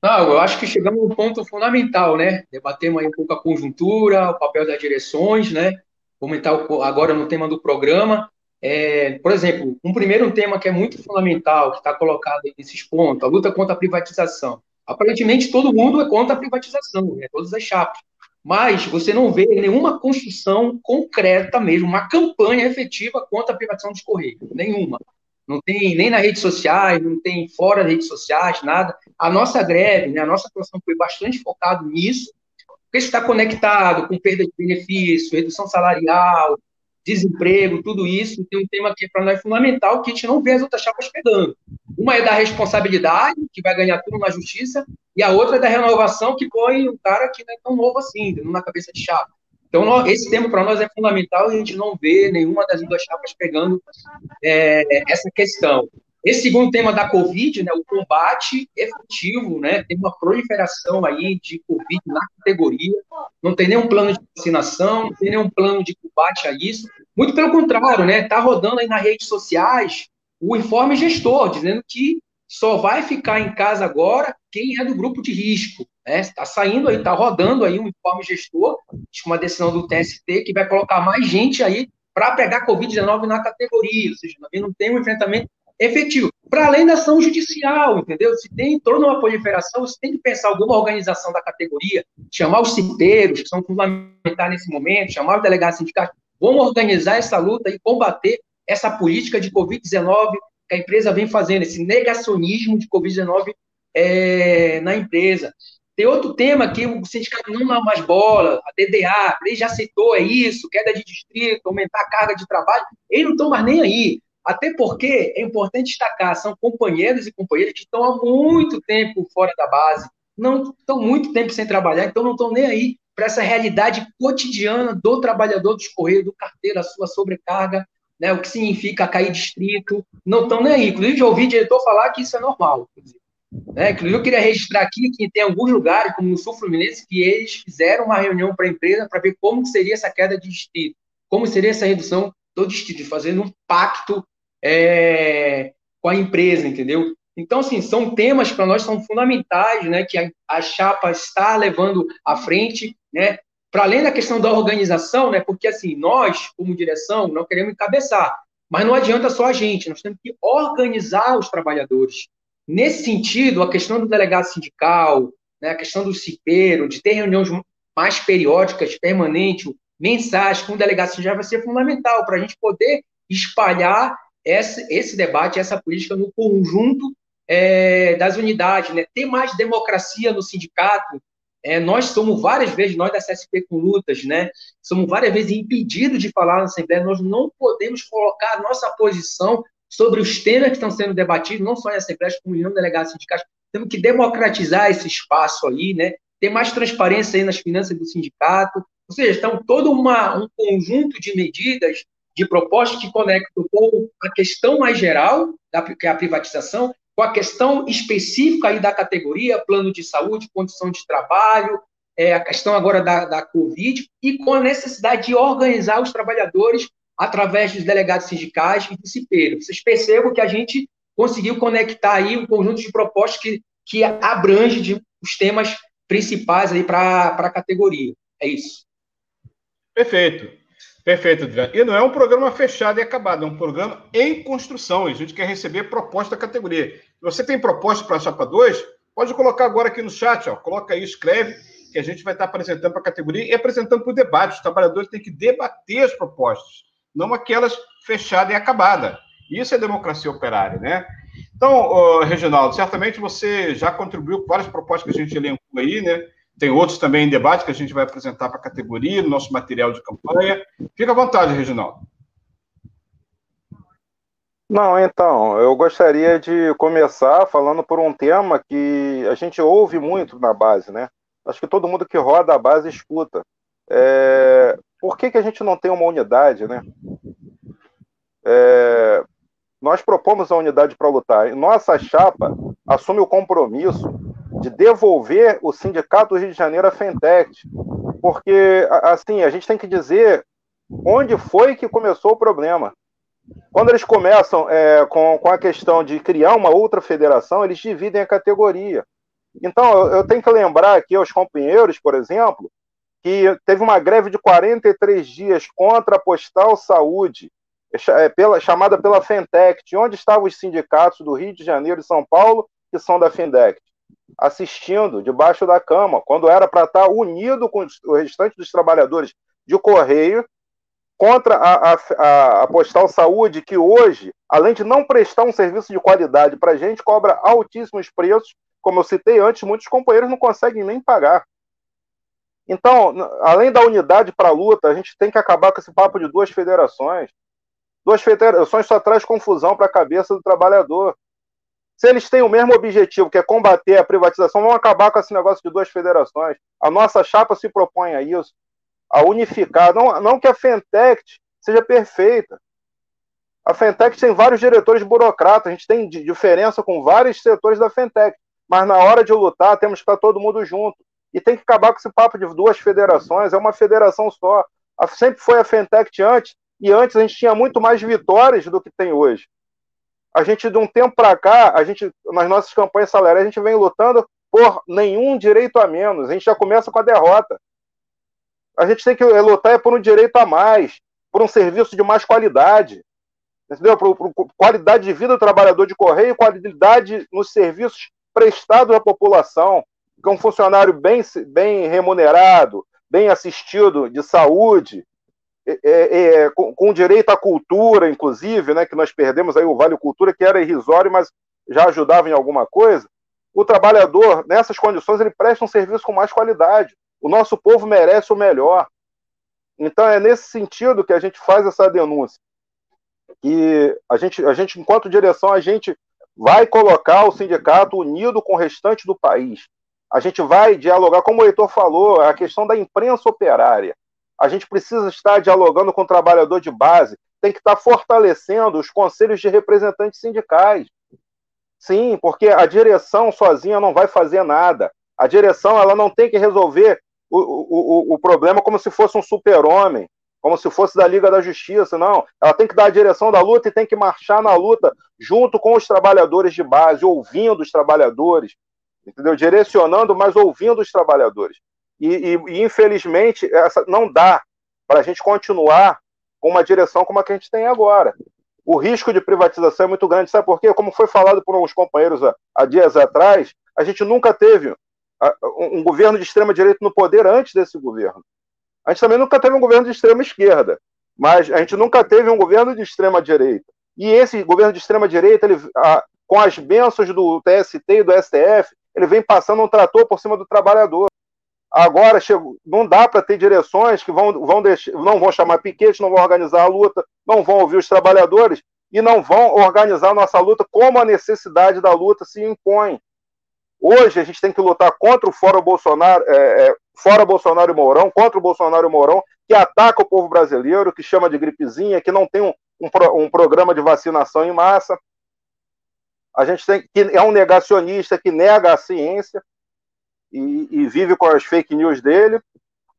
Não, eu acho que chegamos um ponto fundamental, né? Debatemos aí um pouco a conjuntura, o papel das direções, né? Comentar agora no tema do programa. É, por exemplo, um primeiro tema que é muito fundamental, que está colocado nesses pontos, a luta contra a privatização. Aparentemente, todo mundo é contra a privatização, né? todas as chapas. Mas você não vê nenhuma construção concreta mesmo, uma campanha efetiva contra a privatização dos Correios. Nenhuma. Não tem nem nas redes sociais, não tem fora das redes sociais, nada. A nossa greve, né, a nossa atuação foi bastante focado nisso, porque isso está conectado com perda de benefício, redução salarial, desemprego, tudo isso. Tem um tema que para nós é fundamental, que a gente não vê as outras chapas pegando. Uma é da responsabilidade, que vai ganhar tudo na justiça, e a outra é da renovação, que põe um cara que não é tão novo assim, na cabeça de chapa. Então, esse tema para nós é fundamental e a gente não vê nenhuma das duas chapas pegando é, essa questão. Esse segundo tema da Covid, né, o combate efetivo, né, tem uma proliferação aí de Covid na categoria, não tem nenhum plano de vacinação, não tem nenhum plano de combate a isso. Muito pelo contrário, né, tá rodando aí nas redes sociais o informe gestor, dizendo que só vai ficar em casa agora quem é do grupo de risco. Está né? saindo aí, está rodando aí um informe gestor, uma decisão do TST que vai colocar mais gente aí para pegar Covid-19 na categoria, ou seja, não tem um enfrentamento efetivo. Para além da ação judicial, entendeu? Se tem em torno uma proliferação, você tem que pensar alguma organização da categoria, chamar os citeiros, que são fundamentais nesse momento, chamar os delegados sindicais, vamos organizar essa luta e combater essa política de Covid-19 que a empresa vem fazendo, esse negacionismo de Covid-19 é, na empresa. Tem outro tema que o sindicato não dá mais bola, a DDA, ele já citou, é isso, queda de distrito, aumentar a carga de trabalho, eles não estão mais nem aí. Até porque é importante destacar, são companheiros e companheiras que estão há muito tempo fora da base, não estão muito tempo sem trabalhar, então não estão nem aí para essa realidade cotidiana do trabalhador dos Correios, do carteiro, a sua sobrecarga, né, o que significa cair distrito, não estão nem aí. Inclusive, já ouvi diretor falar que isso é normal. Né? Inclusive, eu queria registrar aqui que tem alguns lugares, como no Sul Fluminense, que eles fizeram uma reunião para a empresa para ver como seria essa queda de distrito, como seria essa redução do distrito, fazendo um pacto é, com a empresa, entendeu? Então, assim, são temas para nós são fundamentais, né, que a, a chapa está levando à frente, né, para além da questão da organização, né, porque, assim, nós, como direção, não queremos encabeçar, mas não adianta só a gente, nós temos que organizar os trabalhadores. Nesse sentido, a questão do delegado sindical, né, a questão do cipeiro, de ter reuniões mais periódicas, permanentes, mensagens com o delegado sindical vai ser fundamental para a gente poder espalhar esse, esse debate, essa política no conjunto é, das unidades, né? ter mais democracia no sindicato. É, nós somos várias vezes, nós da CSP com lutas, né? somos várias vezes impedidos de falar na Assembleia, nós não podemos colocar a nossa posição sobre os temas que estão sendo debatidos, não só em Assembleia, como em delegados sindicais. Temos que democratizar esse espaço aí, né? ter mais transparência aí nas finanças do sindicato, ou seja, estão todo uma, um conjunto de medidas de propostas que conectam com a questão mais geral, que é a privatização, com a questão específica aí da categoria, plano de saúde, condição de trabalho, é, a questão agora da, da Covid, e com a necessidade de organizar os trabalhadores através dos delegados sindicais e do CIPEiro. Vocês percebam que a gente conseguiu conectar aí um conjunto de propostas que, que abrange de, os temas principais aí para a categoria. É isso. Perfeito. Perfeito, Adriano. E não é um programa fechado e acabado, é um programa em construção. A gente quer receber proposta da categoria. Se você tem proposta para a Chapa 2, pode colocar agora aqui no chat, ó. coloca aí, escreve, que a gente vai estar apresentando para a categoria e apresentando para o debate. Os trabalhadores têm que debater as propostas, não aquelas fechadas e acabadas. Isso é democracia operária, né? Então, Reginaldo, certamente você já contribuiu com várias propostas que a gente elencou aí, né? Tem outros também em debate que a gente vai apresentar para a categoria, no nosso material de campanha. Fica à vontade, Reginaldo. Não, então, eu gostaria de começar falando por um tema que a gente ouve muito na base, né? Acho que todo mundo que roda a base escuta. É... Por que, que a gente não tem uma unidade, né? É... Nós propomos a unidade para lutar. E nossa chapa assume o compromisso de devolver o Sindicato do Rio de Janeiro à Fentec. Porque, assim, a gente tem que dizer onde foi que começou o problema. Quando eles começam é, com, com a questão de criar uma outra federação, eles dividem a categoria. Então, eu, eu tenho que lembrar aqui aos companheiros, por exemplo, que teve uma greve de 43 dias contra a Postal Saúde, é, pela, chamada pela Fentect, onde estavam os sindicatos do Rio de Janeiro e São Paulo, que são da Fentect, assistindo debaixo da cama, quando era para estar unido com o restante dos trabalhadores de Correio contra a, a, a, Postal Saúde, que hoje, além de não prestar um serviço de qualidade para a gente, cobra altíssimos preços. Como eu citei antes, muitos companheiros não conseguem nem pagar. Então, além da unidade para a luta, a gente tem que acabar com esse papo de duas federações. Duas federações só traz confusão para a cabeça do trabalhador. Se eles têm o mesmo objetivo, que é combater a privatização, vão acabar com esse negócio de duas federações. A nossa chapa se propõe a isso a unificar. Não, não que a Fentech seja perfeita. A Fentech tem vários diretores burocratas, a gente tem diferença com vários setores da Fentech, mas na hora de lutar temos que estar todo mundo junto. E tem que acabar com esse papo de duas federações, é uma federação só. Sempre foi a Fentech antes, e antes a gente tinha muito mais vitórias do que tem hoje. A gente, de um tempo para cá, a gente, nas nossas campanhas salariais, a gente vem lutando por nenhum direito a menos. A gente já começa com a derrota. A gente tem que lutar é por um direito a mais, por um serviço de mais qualidade. Entendeu? Por, por qualidade de vida do trabalhador de correio, qualidade nos serviços prestados à população. Que é um funcionário bem, bem remunerado, bem assistido, de saúde, é, é, é, com, com, direito à cultura, inclusive, né, que nós perdemos aí o Vale Cultura, que era irrisório, mas já ajudava em alguma coisa. O trabalhador, nessas condições, ele presta um serviço com mais qualidade. O nosso povo merece o melhor. Então é nesse sentido que a gente faz essa denúncia. Que a gente, a gente enquanto direção, a gente vai colocar o sindicato unido com o restante do país. A gente vai dialogar, como o Heitor falou, a questão da imprensa operária. A gente precisa estar dialogando com o trabalhador de base, tem que estar fortalecendo os conselhos de representantes sindicais. Sim, porque a direção sozinha não vai fazer nada. A direção ela não tem que resolver o, o, o problema como se fosse um super-homem, como se fosse da Liga da Justiça. Não, ela tem que dar a direção da luta e tem que marchar na luta junto com os trabalhadores de base, ouvindo os trabalhadores, entendeu? Direcionando, mas ouvindo os trabalhadores. E, e, e infelizmente, essa, não dá para a gente continuar com uma direção como a que a gente tem agora. O risco de privatização é muito grande. Sabe por quê? Como foi falado por alguns companheiros há, dias atrás, a gente nunca teve um governo de extrema direita no poder antes desse governo. A gente também nunca teve um governo de extrema esquerda, mas a gente nunca teve um governo de extrema direita. E esse governo de extrema direita, ele, a, com as bênçãos do TST e do STF, ele vem passando um trator por cima do trabalhador. Agora chegou, não dá para ter direções que vão, vão deixar, não vão chamar piquete, não vão organizar a luta, não vão ouvir os trabalhadores e não vão organizar a nossa luta como a necessidade da luta se impõe. Hoje a gente tem que lutar contra o fora Bolsonaro, é, é, fora Bolsonaro e Mourão, contra o Bolsonaro e Mourão, que ataca o povo brasileiro, que chama de gripezinha, que não tem um, um, um programa de vacinação em massa. A gente tem que é um negacionista que nega a ciência e, e vive com as fake news dele,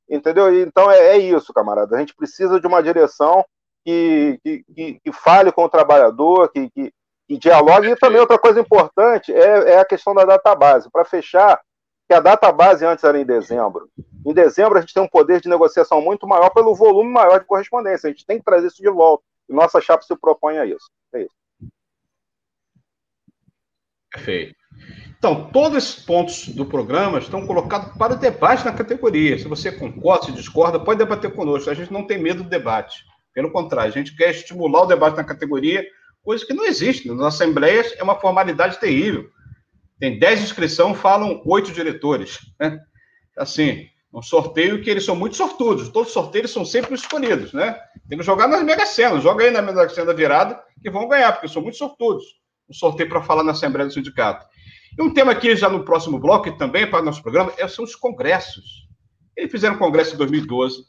entendeu? Então é, é, isso, camarada. A gente precisa de uma direção que, que, que, que fale com o trabalhador, que, que, e dialogue. E também outra coisa importante é, é a questão da database. Para fechar, que a database antes era em dezembro. Em dezembro a gente tem um poder de negociação muito maior pelo volume maior de correspondência. A gente tem que trazer isso de volta. E nossa chapa se propõe a isso. É isso. Perfeito. Então, todos esses pontos do programa estão colocados para debate na categoria. Se você concorda, se discorda, pode debater conosco. A gente não tem medo do debate. Pelo contrário, a gente quer estimular o debate na categoria coisa que não existe. Nas assembleias é uma formalidade terrível. Tem 10 inscrições, falam oito diretores. Né? Assim, um sorteio que eles são muito sortudos. Todos os sorteios são sempre escolhidos, né? Tem que jogar nas Mega Sena. Joga aí na Mega Sena virada que vão ganhar, porque são muito sortudos. Um sorteio para falar na Assembleia do Sindicato. E um tema aqui já no próximo bloco, e também para o nosso programa, é, são os congressos. Eles fizeram congresso em 2012,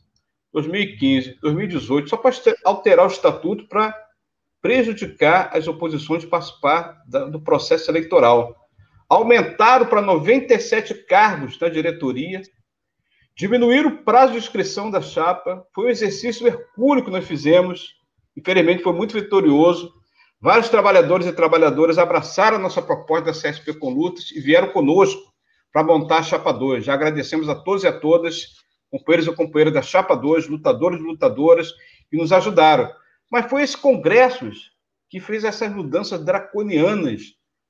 2015, 2018, só para alterar o estatuto para prejudicar as oposições de participar do processo eleitoral. Aumentaram para 97 cargos da diretoria, diminuir o prazo de inscrição da chapa, foi um exercício hercúleo que nós fizemos, infelizmente foi muito vitorioso. Vários trabalhadores e trabalhadoras abraçaram a nossa proposta da CSP com lutas e vieram conosco para montar a Chapa 2. Já agradecemos a todos e a todas, companheiros e companheiras da Chapa 2, lutadores e lutadoras, que nos ajudaram. Mas foi esse congresso que fez essas mudanças draconianas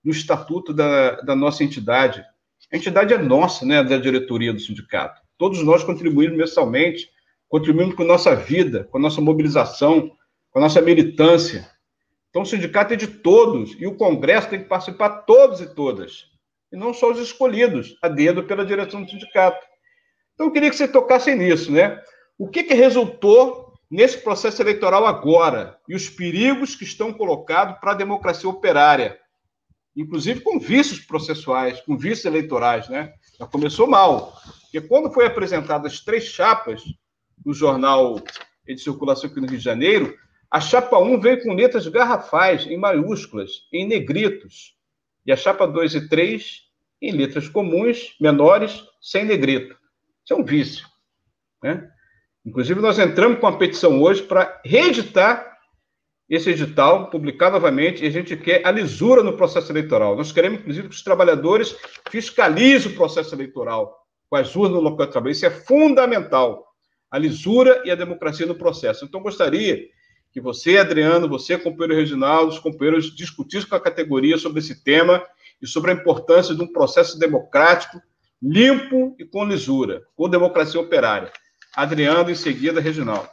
no estatuto da, da nossa entidade. A entidade é nossa, né, da diretoria do sindicato. Todos nós contribuímos mensalmente, contribuímos com nossa vida, com nossa mobilização, com nossa militância. Então, o sindicato é de todos e o Congresso tem que participar todos e todas, e não só os escolhidos, a dedo pela direção do sindicato. Então, eu queria que você tocasse nisso, né? O que, que resultou nesse processo eleitoral agora e os perigos que estão colocados para a democracia operária? inclusive com vícios processuais, com vícios eleitorais, né? Já começou mal. Porque quando foi apresentadas as três chapas do jornal de circulação aqui no Rio de Janeiro, a chapa 1 veio com letras garrafais, em maiúsculas, em negritos. E a chapa 2 e 3 em letras comuns, menores, sem negrito. Isso é um vício. Né? Inclusive, nós entramos com a petição hoje para reeditar esse edital, publicar novamente, e a gente quer a lisura no processo eleitoral. Nós queremos, inclusive, que os trabalhadores fiscalizem o processo eleitoral com as urnas no local de trabalho. Isso é fundamental. A lisura e a democracia no processo. Então, gostaria que você, Adriano, você, companheiro Reginaldo, os companheiros discutissem com a categoria sobre esse tema e sobre a importância de um processo democrático limpo e com lisura, com democracia operária. Adriano, em seguida, Reginaldo.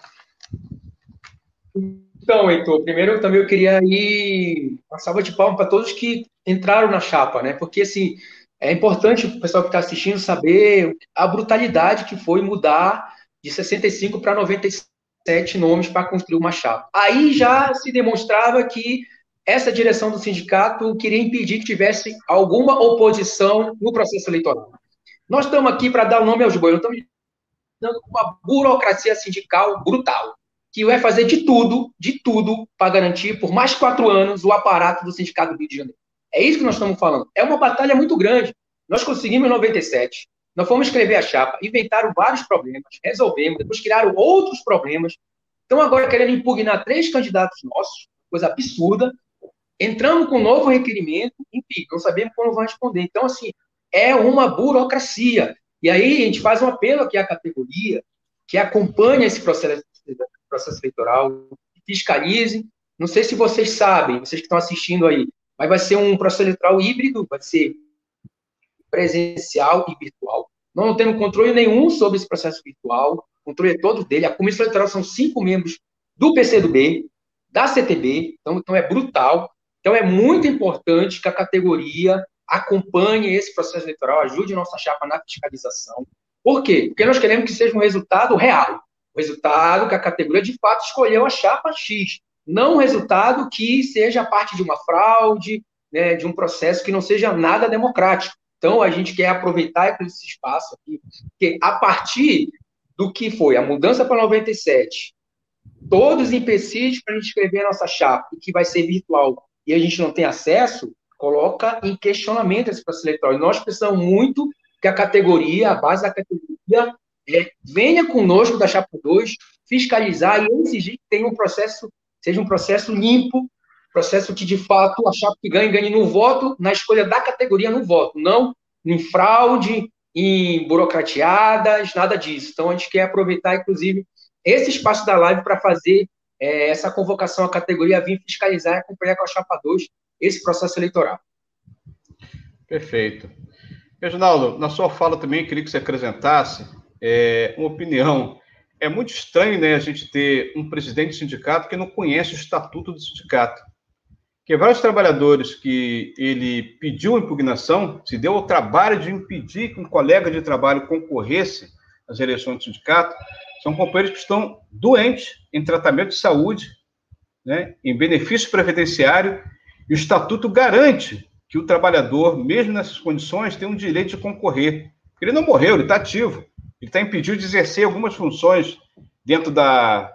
Então, Heitor, primeiro eu também eu queria ir uma salva de palmas para todos que entraram na chapa, né? Porque, assim, é importante o pessoal que está assistindo saber a brutalidade que foi mudar de 65 para 97 nomes para construir uma chapa. Aí já se demonstrava que essa direção do sindicato queria impedir que tivesse alguma oposição no processo eleitoral. Nós estamos aqui para dar o nome aos bois, estamos dando uma burocracia sindical brutal que vai fazer de tudo, de tudo, para garantir por mais quatro anos o aparato do Sindicato do Rio de Janeiro. É isso que nós estamos falando. É uma batalha muito grande. Nós conseguimos em 97, nós fomos escrever a chapa, inventaram vários problemas, resolvemos, depois criaram outros problemas. Então, agora querendo impugnar três candidatos nossos, coisa absurda, entramos com um novo requerimento, enfim, não sabemos como vão responder. Então, assim, é uma burocracia. E aí a gente faz um apelo aqui à categoria que acompanha esse processo processo eleitoral, fiscalize. Não sei se vocês sabem, vocês que estão assistindo aí, mas vai ser um processo eleitoral híbrido, vai ser presencial e virtual. Nós não temos controle nenhum sobre esse processo virtual, o controle é todo dele. A comissão eleitoral são cinco membros do PCdoB, da CTB, então, então é brutal. Então é muito importante que a categoria acompanhe esse processo eleitoral, ajude nossa chapa na fiscalização. Por quê? Porque nós queremos que seja um resultado real o resultado que a categoria de fato escolheu a chapa X, não um resultado que seja parte de uma fraude, né, de um processo que não seja nada democrático. Então, a gente quer aproveitar esse espaço aqui, porque a partir do que foi a mudança para 97, todos os empecilhos para a gente escrever a nossa chapa, que vai ser virtual, e a gente não tem acesso, coloca em questionamento esse processo eleitoral. E nós precisamos muito que a categoria, a base da categoria, é, venha conosco da Chapa 2 fiscalizar e exigir que tenha um processo, seja um processo limpo, processo que de fato a Chapa que ganhe, ganhe no voto, na escolha da categoria no voto, não em fraude, em burocrateadas, nada disso. Então a gente quer aproveitar, inclusive, esse espaço da live para fazer é, essa convocação à categoria vir fiscalizar e acompanhar com a Chapa 2 esse processo eleitoral. Perfeito. Reginaldo, na sua fala também queria que você acrescentasse é, uma opinião. É muito estranho né, a gente ter um presidente de sindicato que não conhece o estatuto do sindicato. Que vários trabalhadores que ele pediu impugnação, se deu o trabalho de impedir que um colega de trabalho concorresse às eleições do sindicato, são companheiros que estão doentes em tratamento de saúde, né, em benefício previdenciário, e o estatuto garante que o trabalhador, mesmo nessas condições, tem um direito de concorrer. Ele não morreu, ele está ativo, ele está impedido de exercer algumas funções dentro da,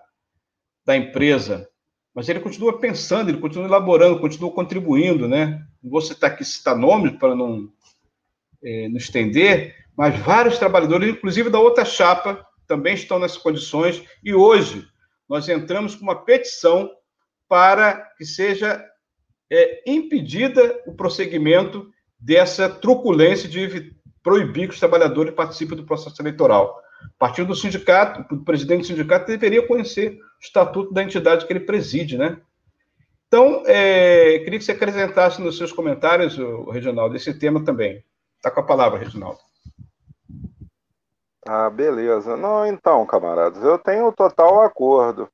da empresa, mas ele continua pensando, ele continua elaborando, continua contribuindo, né? Não vou citar aqui citar nomes para não, é, não estender, mas vários trabalhadores, inclusive da outra chapa, também estão nessas condições, e hoje nós entramos com uma petição para que seja é, impedida o prosseguimento dessa truculência de proibir que os trabalhadores participem do processo eleitoral. Partindo do sindicato, o presidente do sindicato deveria conhecer estatuto da entidade que ele preside, né? Então, é, queria que você acrescentasse nos seus comentários, Reginaldo, esse tema também. Está com a palavra, Reginaldo. Ah, beleza. Não, então, camaradas, eu tenho total acordo.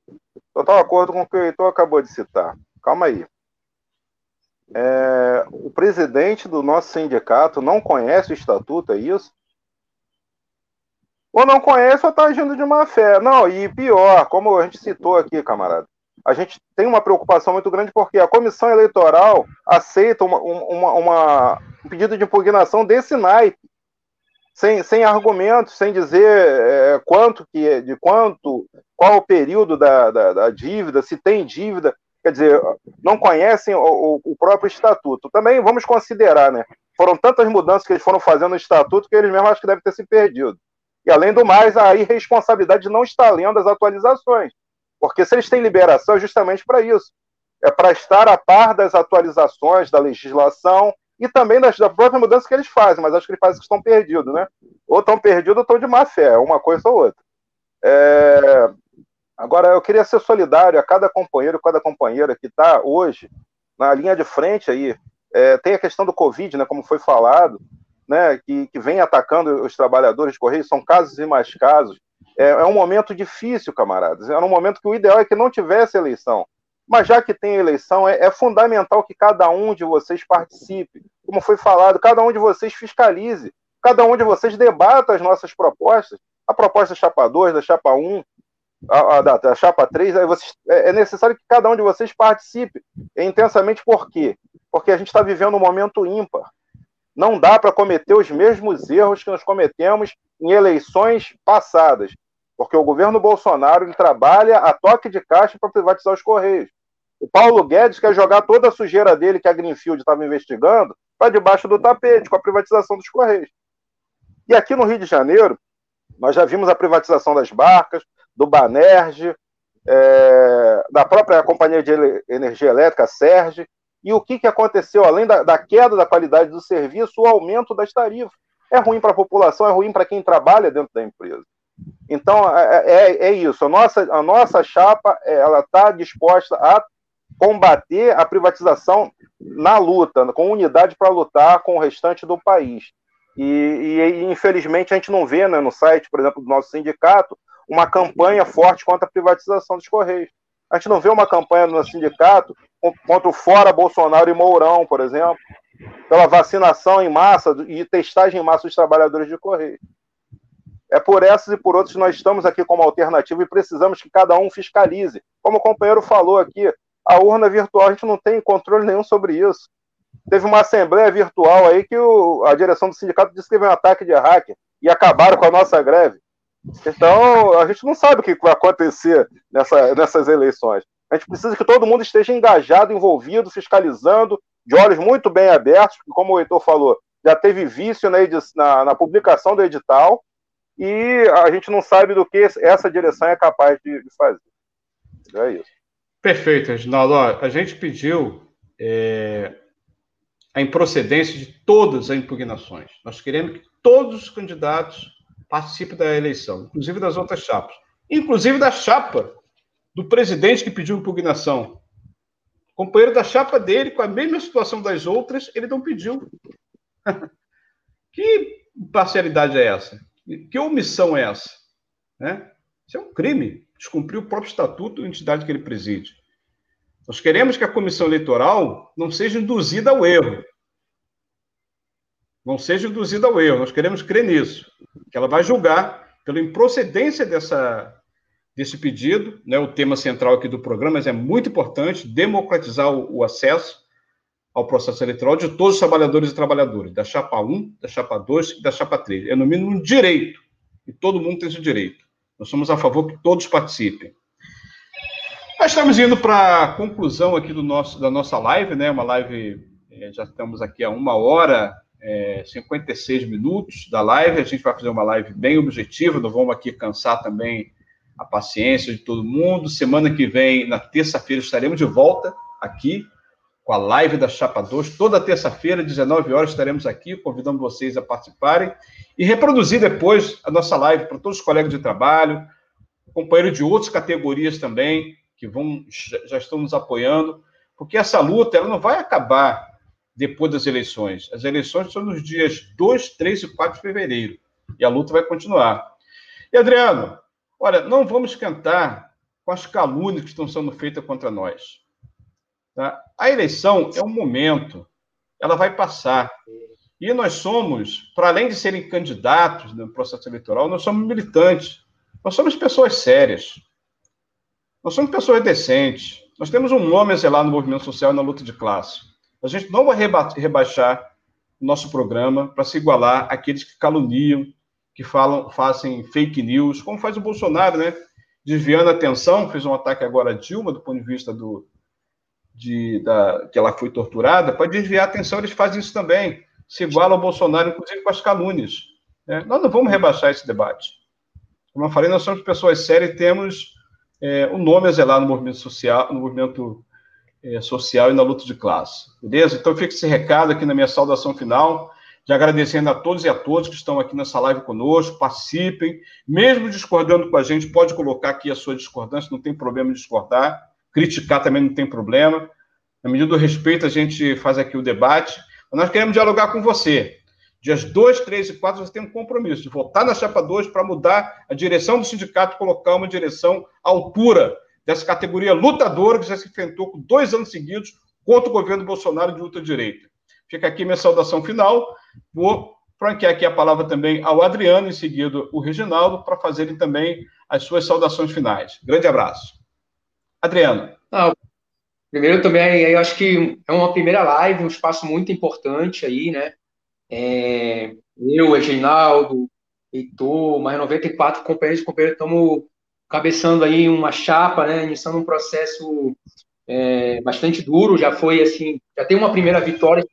Total acordo com o que o Heitor acabou de citar. Calma aí. É, o presidente do nosso sindicato não conhece o estatuto, é isso? Ou não conhece ou está agindo de má fé. Não, e pior, como a gente citou aqui, camarada, a gente tem uma preocupação muito grande porque a comissão eleitoral aceita uma, uma, uma, um pedido de impugnação desse naipe, sem, sem argumentos, sem dizer é, quanto que é, de quanto, qual o período da, da, da, dívida, se tem dívida, quer dizer, não conhecem o, o, próprio estatuto. Também vamos considerar, né? Foram tantas mudanças que eles foram fazendo no estatuto que eles mesmos acho que devem ter se perdido. E, além do mais, a irresponsabilidade de não estar lendo as atualizações. Porque se eles têm liberação, é justamente para isso. É para estar a par das atualizações da legislação e também das, da própria mudança que eles fazem, mas acho que eles fazem que estão perdidos, né? Ou estão perdidos ou estão de má fé, uma coisa ou outra. É... Agora, eu queria ser solidário a cada companheiro, cada companheira que está hoje na linha de frente aí. É, tem a questão do Covid, né, como foi falado, né, que, que vem atacando os trabalhadores de Correio, são casos e mais casos. É, é, um momento difícil, camaradas. É um momento que o ideal é que não tivesse eleição. Mas já que tem eleição, é, é fundamental que cada um de vocês participe. Como foi falado, cada um de vocês fiscalize, cada um de vocês debata as nossas propostas. A proposta da Chapa 2, da Chapa 1, a, a, da, Chapa 3, aí vocês, é, é necessário que cada um de vocês participe intensamente. Por quê? Porque a gente está vivendo um momento ímpar. Não dá para cometer os mesmos erros que nós cometemos em eleições passadas, porque o governo Bolsonaro ele trabalha a toque de caixa para privatizar os Correios. O Paulo Guedes quer jogar toda a sujeira dele que a Greenfield estava investigando para debaixo do tapete, com a privatização dos Correios. E aqui no Rio de Janeiro, nós já vimos a privatização das barcas, do Banerj, é, da própria Companhia de Energia Elétrica, Serge, e o que, que aconteceu, além da, da queda da qualidade do serviço, o aumento das tarifas. É ruim para a população, é ruim para quem trabalha dentro da empresa. Então, é, é, é isso. A nossa, a nossa chapa ela está disposta a combater a privatização na luta, com unidade para lutar com o restante do país. E, e, infelizmente a gente não vê né, no site, por exemplo, do nosso sindicato, uma campanha forte contra a privatização dos Correios. A gente não vê uma campanha no sindicato contra o fora Bolsonaro e Mourão, por exemplo, pela vacinação em massa e testagem em massa dos trabalhadores de Correio. É por essas e por outras que nós estamos aqui como alternativa e precisamos que cada um fiscalize. Como o companheiro falou aqui, a urna virtual, a gente não tem controle nenhum sobre isso. Teve uma assembleia virtual aí que o, a direção do sindicato disse que teve um ataque de hacker e acabaram com a nossa greve. Então, a gente não sabe o que vai acontecer nessa, nessas eleições. A gente precisa que todo mundo esteja engajado, envolvido, fiscalizando, de olhos muito bem abertos, porque, como o Heitor falou, já teve vício na, na, na publicação do edital e a gente não sabe do que essa direção é capaz de, de fazer. É isso. Perfeito, Reginaldo. A gente pediu é, a improcedência de todas as impugnações. Nós queremos que todos os candidatos participe da eleição, inclusive das outras chapas, inclusive da chapa do presidente que pediu impugnação. O companheiro da chapa dele, com a mesma situação das outras, ele não pediu. que parcialidade é essa? Que omissão é essa? Né? Isso é um crime, descumprir o próprio estatuto da entidade que ele preside. Nós queremos que a comissão eleitoral não seja induzida ao erro. Não seja induzida ao erro. Nós queremos crer nisso. Que ela vai julgar pela improcedência dessa, desse pedido. Né? O tema central aqui do programa mas é muito importante democratizar o, o acesso ao processo eleitoral de todos os trabalhadores e trabalhadoras, da chapa 1, da chapa 2 e da chapa 3. É, no mínimo, um direito. E todo mundo tem esse direito. Nós somos a favor que todos participem. Nós estamos indo para a conclusão aqui do nosso, da nossa live, né? Uma live, é, já estamos aqui a uma hora, é, 56 minutos da live. A gente vai fazer uma live bem objetiva, não vamos aqui cansar também a paciência de todo mundo. Semana que vem, na terça-feira, estaremos de volta aqui com a live da Chapa 2. Toda terça-feira, 19 horas, estaremos aqui, convidando vocês a participarem e reproduzir depois a nossa live para todos os colegas de trabalho, companheiros de outras categorias também, que vão já estão nos apoiando, porque essa luta ela não vai acabar depois das eleições. As eleições são nos dias 2, 3 e 4 de fevereiro, e a luta vai continuar. E, Adriano, olha, não vamos esquentar com as calúnias que estão sendo feitas contra nós. Tá? A eleição é um momento, ela vai passar. E nós somos, para além de serem candidatos no processo eleitoral, nós somos militantes. Nós somos pessoas sérias. Nós somos pessoas decentes. Nós temos um nome a zelar no movimento social e na luta de classe. A gente não vai reba rebaixar o nosso programa para se igualar àqueles que caluniam, que falam, fazem fake news, como faz o Bolsonaro, né? Desviando a atenção, fez um ataque agora a Dilma, do ponto de vista do, de, da, que ela foi torturada, para desviar a atenção, eles fazem isso também. Se iguala ao Bolsonaro, inclusive com as calúnias. Né? Nós não vamos rebaixar esse debate. Como eu falei, nós somos pessoas sérias e temos é, um nome a zelar no movimento social, no movimento é, social e na luta de classe. Beleza? Então fica esse recado aqui na minha saudação final, de agradecendo a todos e a todos que estão aqui nessa live conosco, participem, mesmo discordando com a gente, pode colocar aqui a sua discordância, não tem problema discordar, criticar também não tem problema. Na medida do respeito, a gente faz aqui o debate. Nós queremos dialogar com você. Dias 2, 3 e 4, você tem um compromisso de votar na chapa 2 para mudar a direção do sindicato, colocar uma direção à altura dessa categoria lutadora que já se enfrentou com dois anos seguidos contra o governo Bolsonaro de ultra-direita. Fica aqui minha saudação final. Vou franquear aqui a palavra também ao Adriano, em seguida o Reginaldo, para fazerem também as suas saudações finais. Grande abraço. Adriano. Ah, primeiro também, eu acho que é uma primeira live, um espaço muito importante aí, né? É, eu, Reginaldo, Heitor, mais 94 companheiros e companheiros estamos cabeçando aí uma chapa, né? Iniciando um processo é, bastante duro, já foi assim, já tem uma primeira vitória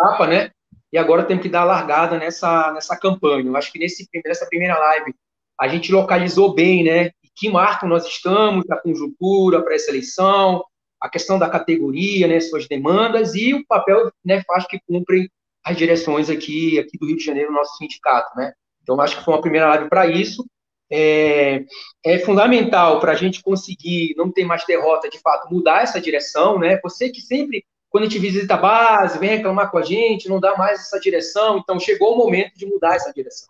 chapa, né? E agora temos que dar a largada nessa, nessa campanha. Eu acho que nesse, nessa primeira live a gente localizou bem, né? que marco nós estamos, a conjuntura para essa eleição, a questão da categoria, né, suas demandas e o papel né, faz que cumprem as direções aqui, aqui do Rio de Janeiro, nosso sindicato, né? Então, acho que foi uma primeira live para isso. É, é fundamental para a gente conseguir não ter mais derrota, de fato, mudar essa direção, né? Você que sempre, quando a gente visita a base, vem reclamar com a gente, não dá mais essa direção, então chegou o momento de mudar essa direção.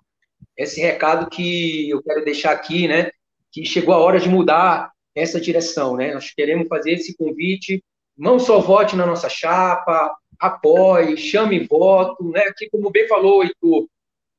Esse recado que eu quero deixar aqui, né? que chegou a hora de mudar essa direção, né? Nós queremos fazer esse convite, não só vote na nossa chapa, apoie, chame voto, né? Aqui, como bem falou, Heitor,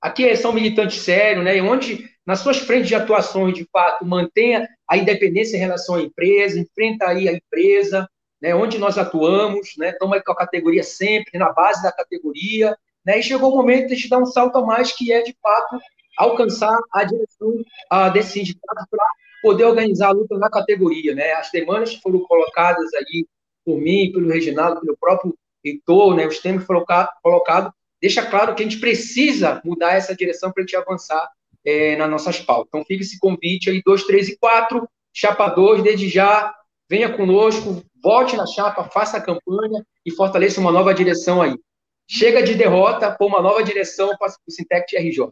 aqui são militantes sérios, né? Onde, nas suas frentes de atuações, de fato, mantenha a independência em relação à empresa, enfrenta aí a empresa, né? Onde nós atuamos, né? Estamos com a categoria sempre, na base da categoria, né? E chegou o momento de a gente dar um salto a mais, que é, de fato, alcançar a direção uh, desse sindicato para poder organizar a luta na categoria. Né? As demandas que foram colocadas aí por mim, pelo Reginaldo, pelo próprio Heitor, né? os temas foram colocados, deixa claro que a gente precisa mudar essa direção para a gente avançar é, nas nossas pautas. Então, fica esse convite aí, 2, 3 e 4, chapa 2, desde já, venha conosco, vote na chapa, faça a campanha e fortaleça uma nova direção aí. Chega de derrota, por uma nova direção para o Sintec RJ.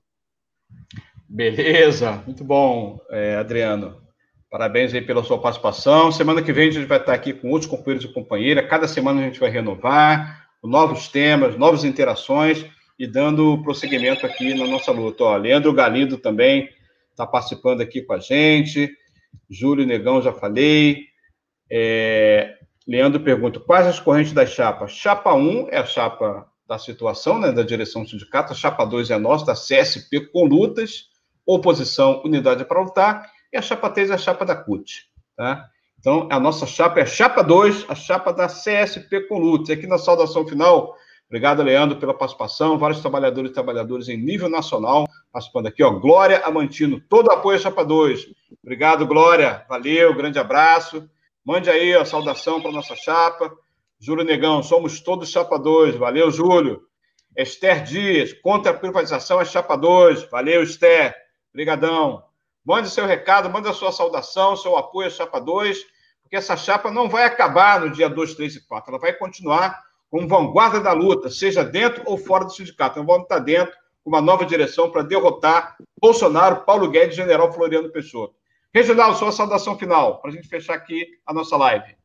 Beleza, muito bom, é, Adriano. Parabéns aí pela sua participação. Semana que vem a gente vai estar aqui com outros companheiros e companheiras. Cada semana a gente vai renovar, novos temas, novas interações e dando prosseguimento aqui na nossa luta. Ó, Leandro Galindo também está participando aqui com a gente. Júlio Negão, já falei. É, Leandro pergunta: quais as correntes das chapas? Chapa 1 é a chapa da situação, né, da direção do sindicato, a chapa 2 é a nossa, da CSP com lutas, oposição, unidade para lutar, e a chapa 3 é a chapa da CUT. Tá? Então, a nossa chapa é a chapa 2, a chapa da CSP com lutas. Aqui na saudação final, obrigado, Leandro, pela participação, vários trabalhadores e trabalhadoras em nível nacional participando aqui, ó, Glória Amantino, todo apoio à chapa 2. Obrigado, Glória, valeu, grande abraço. Mande aí a saudação para nossa chapa. Júlio Negão, somos todos chapa 2. Valeu, Júlio. Esther Dias, contra a privatização é chapa 2. Valeu, Esther. Obrigadão. Mande seu recado, mande a sua saudação, seu apoio à chapa 2, porque essa chapa não vai acabar no dia 2, 3 e 4. Ela vai continuar como vanguarda da luta, seja dentro ou fora do sindicato. Então vamos estar dentro com uma nova direção para derrotar Bolsonaro, Paulo Guedes e General Floriano Peixoto. Reginaldo, sua saudação final, para a gente fechar aqui a nossa live.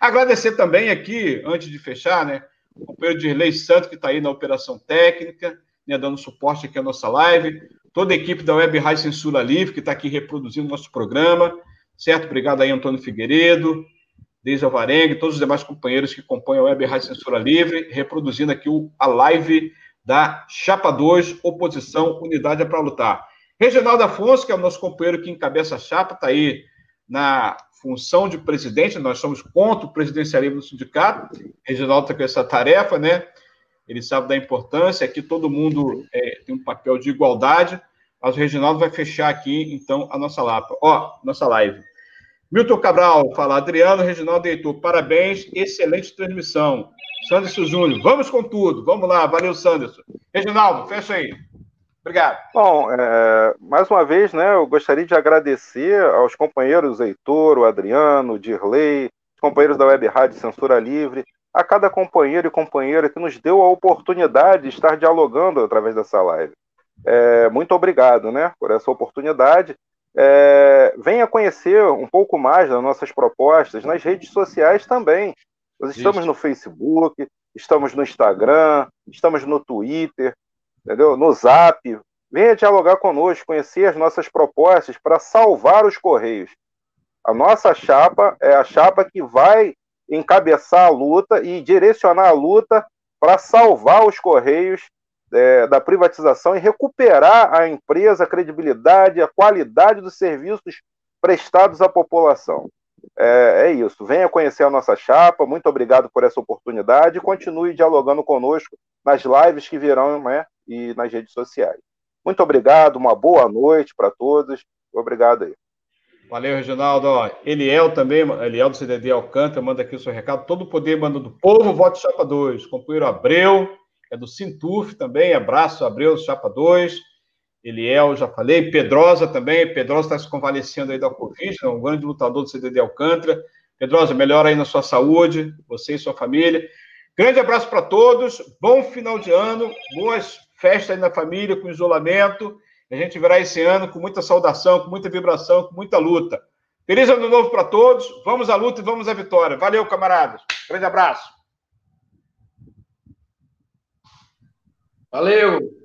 Agradecer também aqui, antes de fechar, né, o companheiro Dirley Santos, que está aí na operação técnica, né, dando suporte aqui à nossa live, toda a equipe da Web Rádio Censura Livre, que está aqui reproduzindo nosso programa, certo? Obrigado aí, Antônio Figueiredo, Deise Alvarengue, todos os demais companheiros que compõem a Web Rádio Censura Livre, reproduzindo aqui o, a live da Chapa 2, Oposição, Unidade é para Lutar. Reginaldo Afonso, que é o nosso companheiro que encabeça a chapa, está aí na função de presidente, nós somos contra o presidencialismo do sindicato. Reginaldo está com essa tarefa, né? Ele sabe da importância, aqui todo mundo é, tem um papel de igualdade, mas o Reginaldo vai fechar aqui, então, a nossa lapa. Ó, nossa live. Milton Cabral fala, Adriano, Reginaldo Heitor, parabéns, excelente transmissão. Sanderson Júnior, vamos com tudo, vamos lá, valeu, Sanderson. Reginaldo, fecha aí. Obrigado. Bom, é, mais uma vez, né, eu gostaria de agradecer aos companheiros Heitor, o Adriano, o Dirley, os companheiros da Web Rádio Censura Livre, a cada companheiro e companheira que nos deu a oportunidade de estar dialogando através dessa live. É, muito obrigado né, por essa oportunidade. É, venha conhecer um pouco mais das nossas propostas nas redes sociais também. Nós estamos Isso. no Facebook, estamos no Instagram, estamos no Twitter, entendeu? No Zap. Venha dialogar conosco, conhecer as nossas propostas para salvar os Correios. A nossa chapa é a chapa que vai encabeçar a luta e direcionar a luta para salvar os Correios é, da privatização e recuperar a empresa, a credibilidade, a qualidade dos serviços prestados à população. É, é, isso. Venha conhecer a nossa chapa. Muito obrigado por essa oportunidade continue dialogando conosco nas lives que virão né, e nas redes sociais. Muito obrigado, uma boa noite para todos. Obrigado aí. Valeu, Reginaldo. Eliel também, Eliel do CDD Alcântara, manda aqui o seu recado. Todo o poder manda do povo, vote Chapa 2. Companheiro Abreu, é do Sintuf também, abraço, Abreu, Chapa 2. Eliel, já falei. Pedrosa também, Pedrosa está se convalescendo aí da Covid, é um grande lutador do CDD Alcântara. Pedrosa, melhora aí na sua saúde, você e sua família. Grande abraço para todos, bom final de ano, boas festa aí na família, com isolamento. A gente verá esse ano com muita saudação, com muita vibração, com muita luta. Feliz ano novo para todos. Vamos à luta e vamos à vitória. Valeu, camaradas. Grande abraço. Valeu.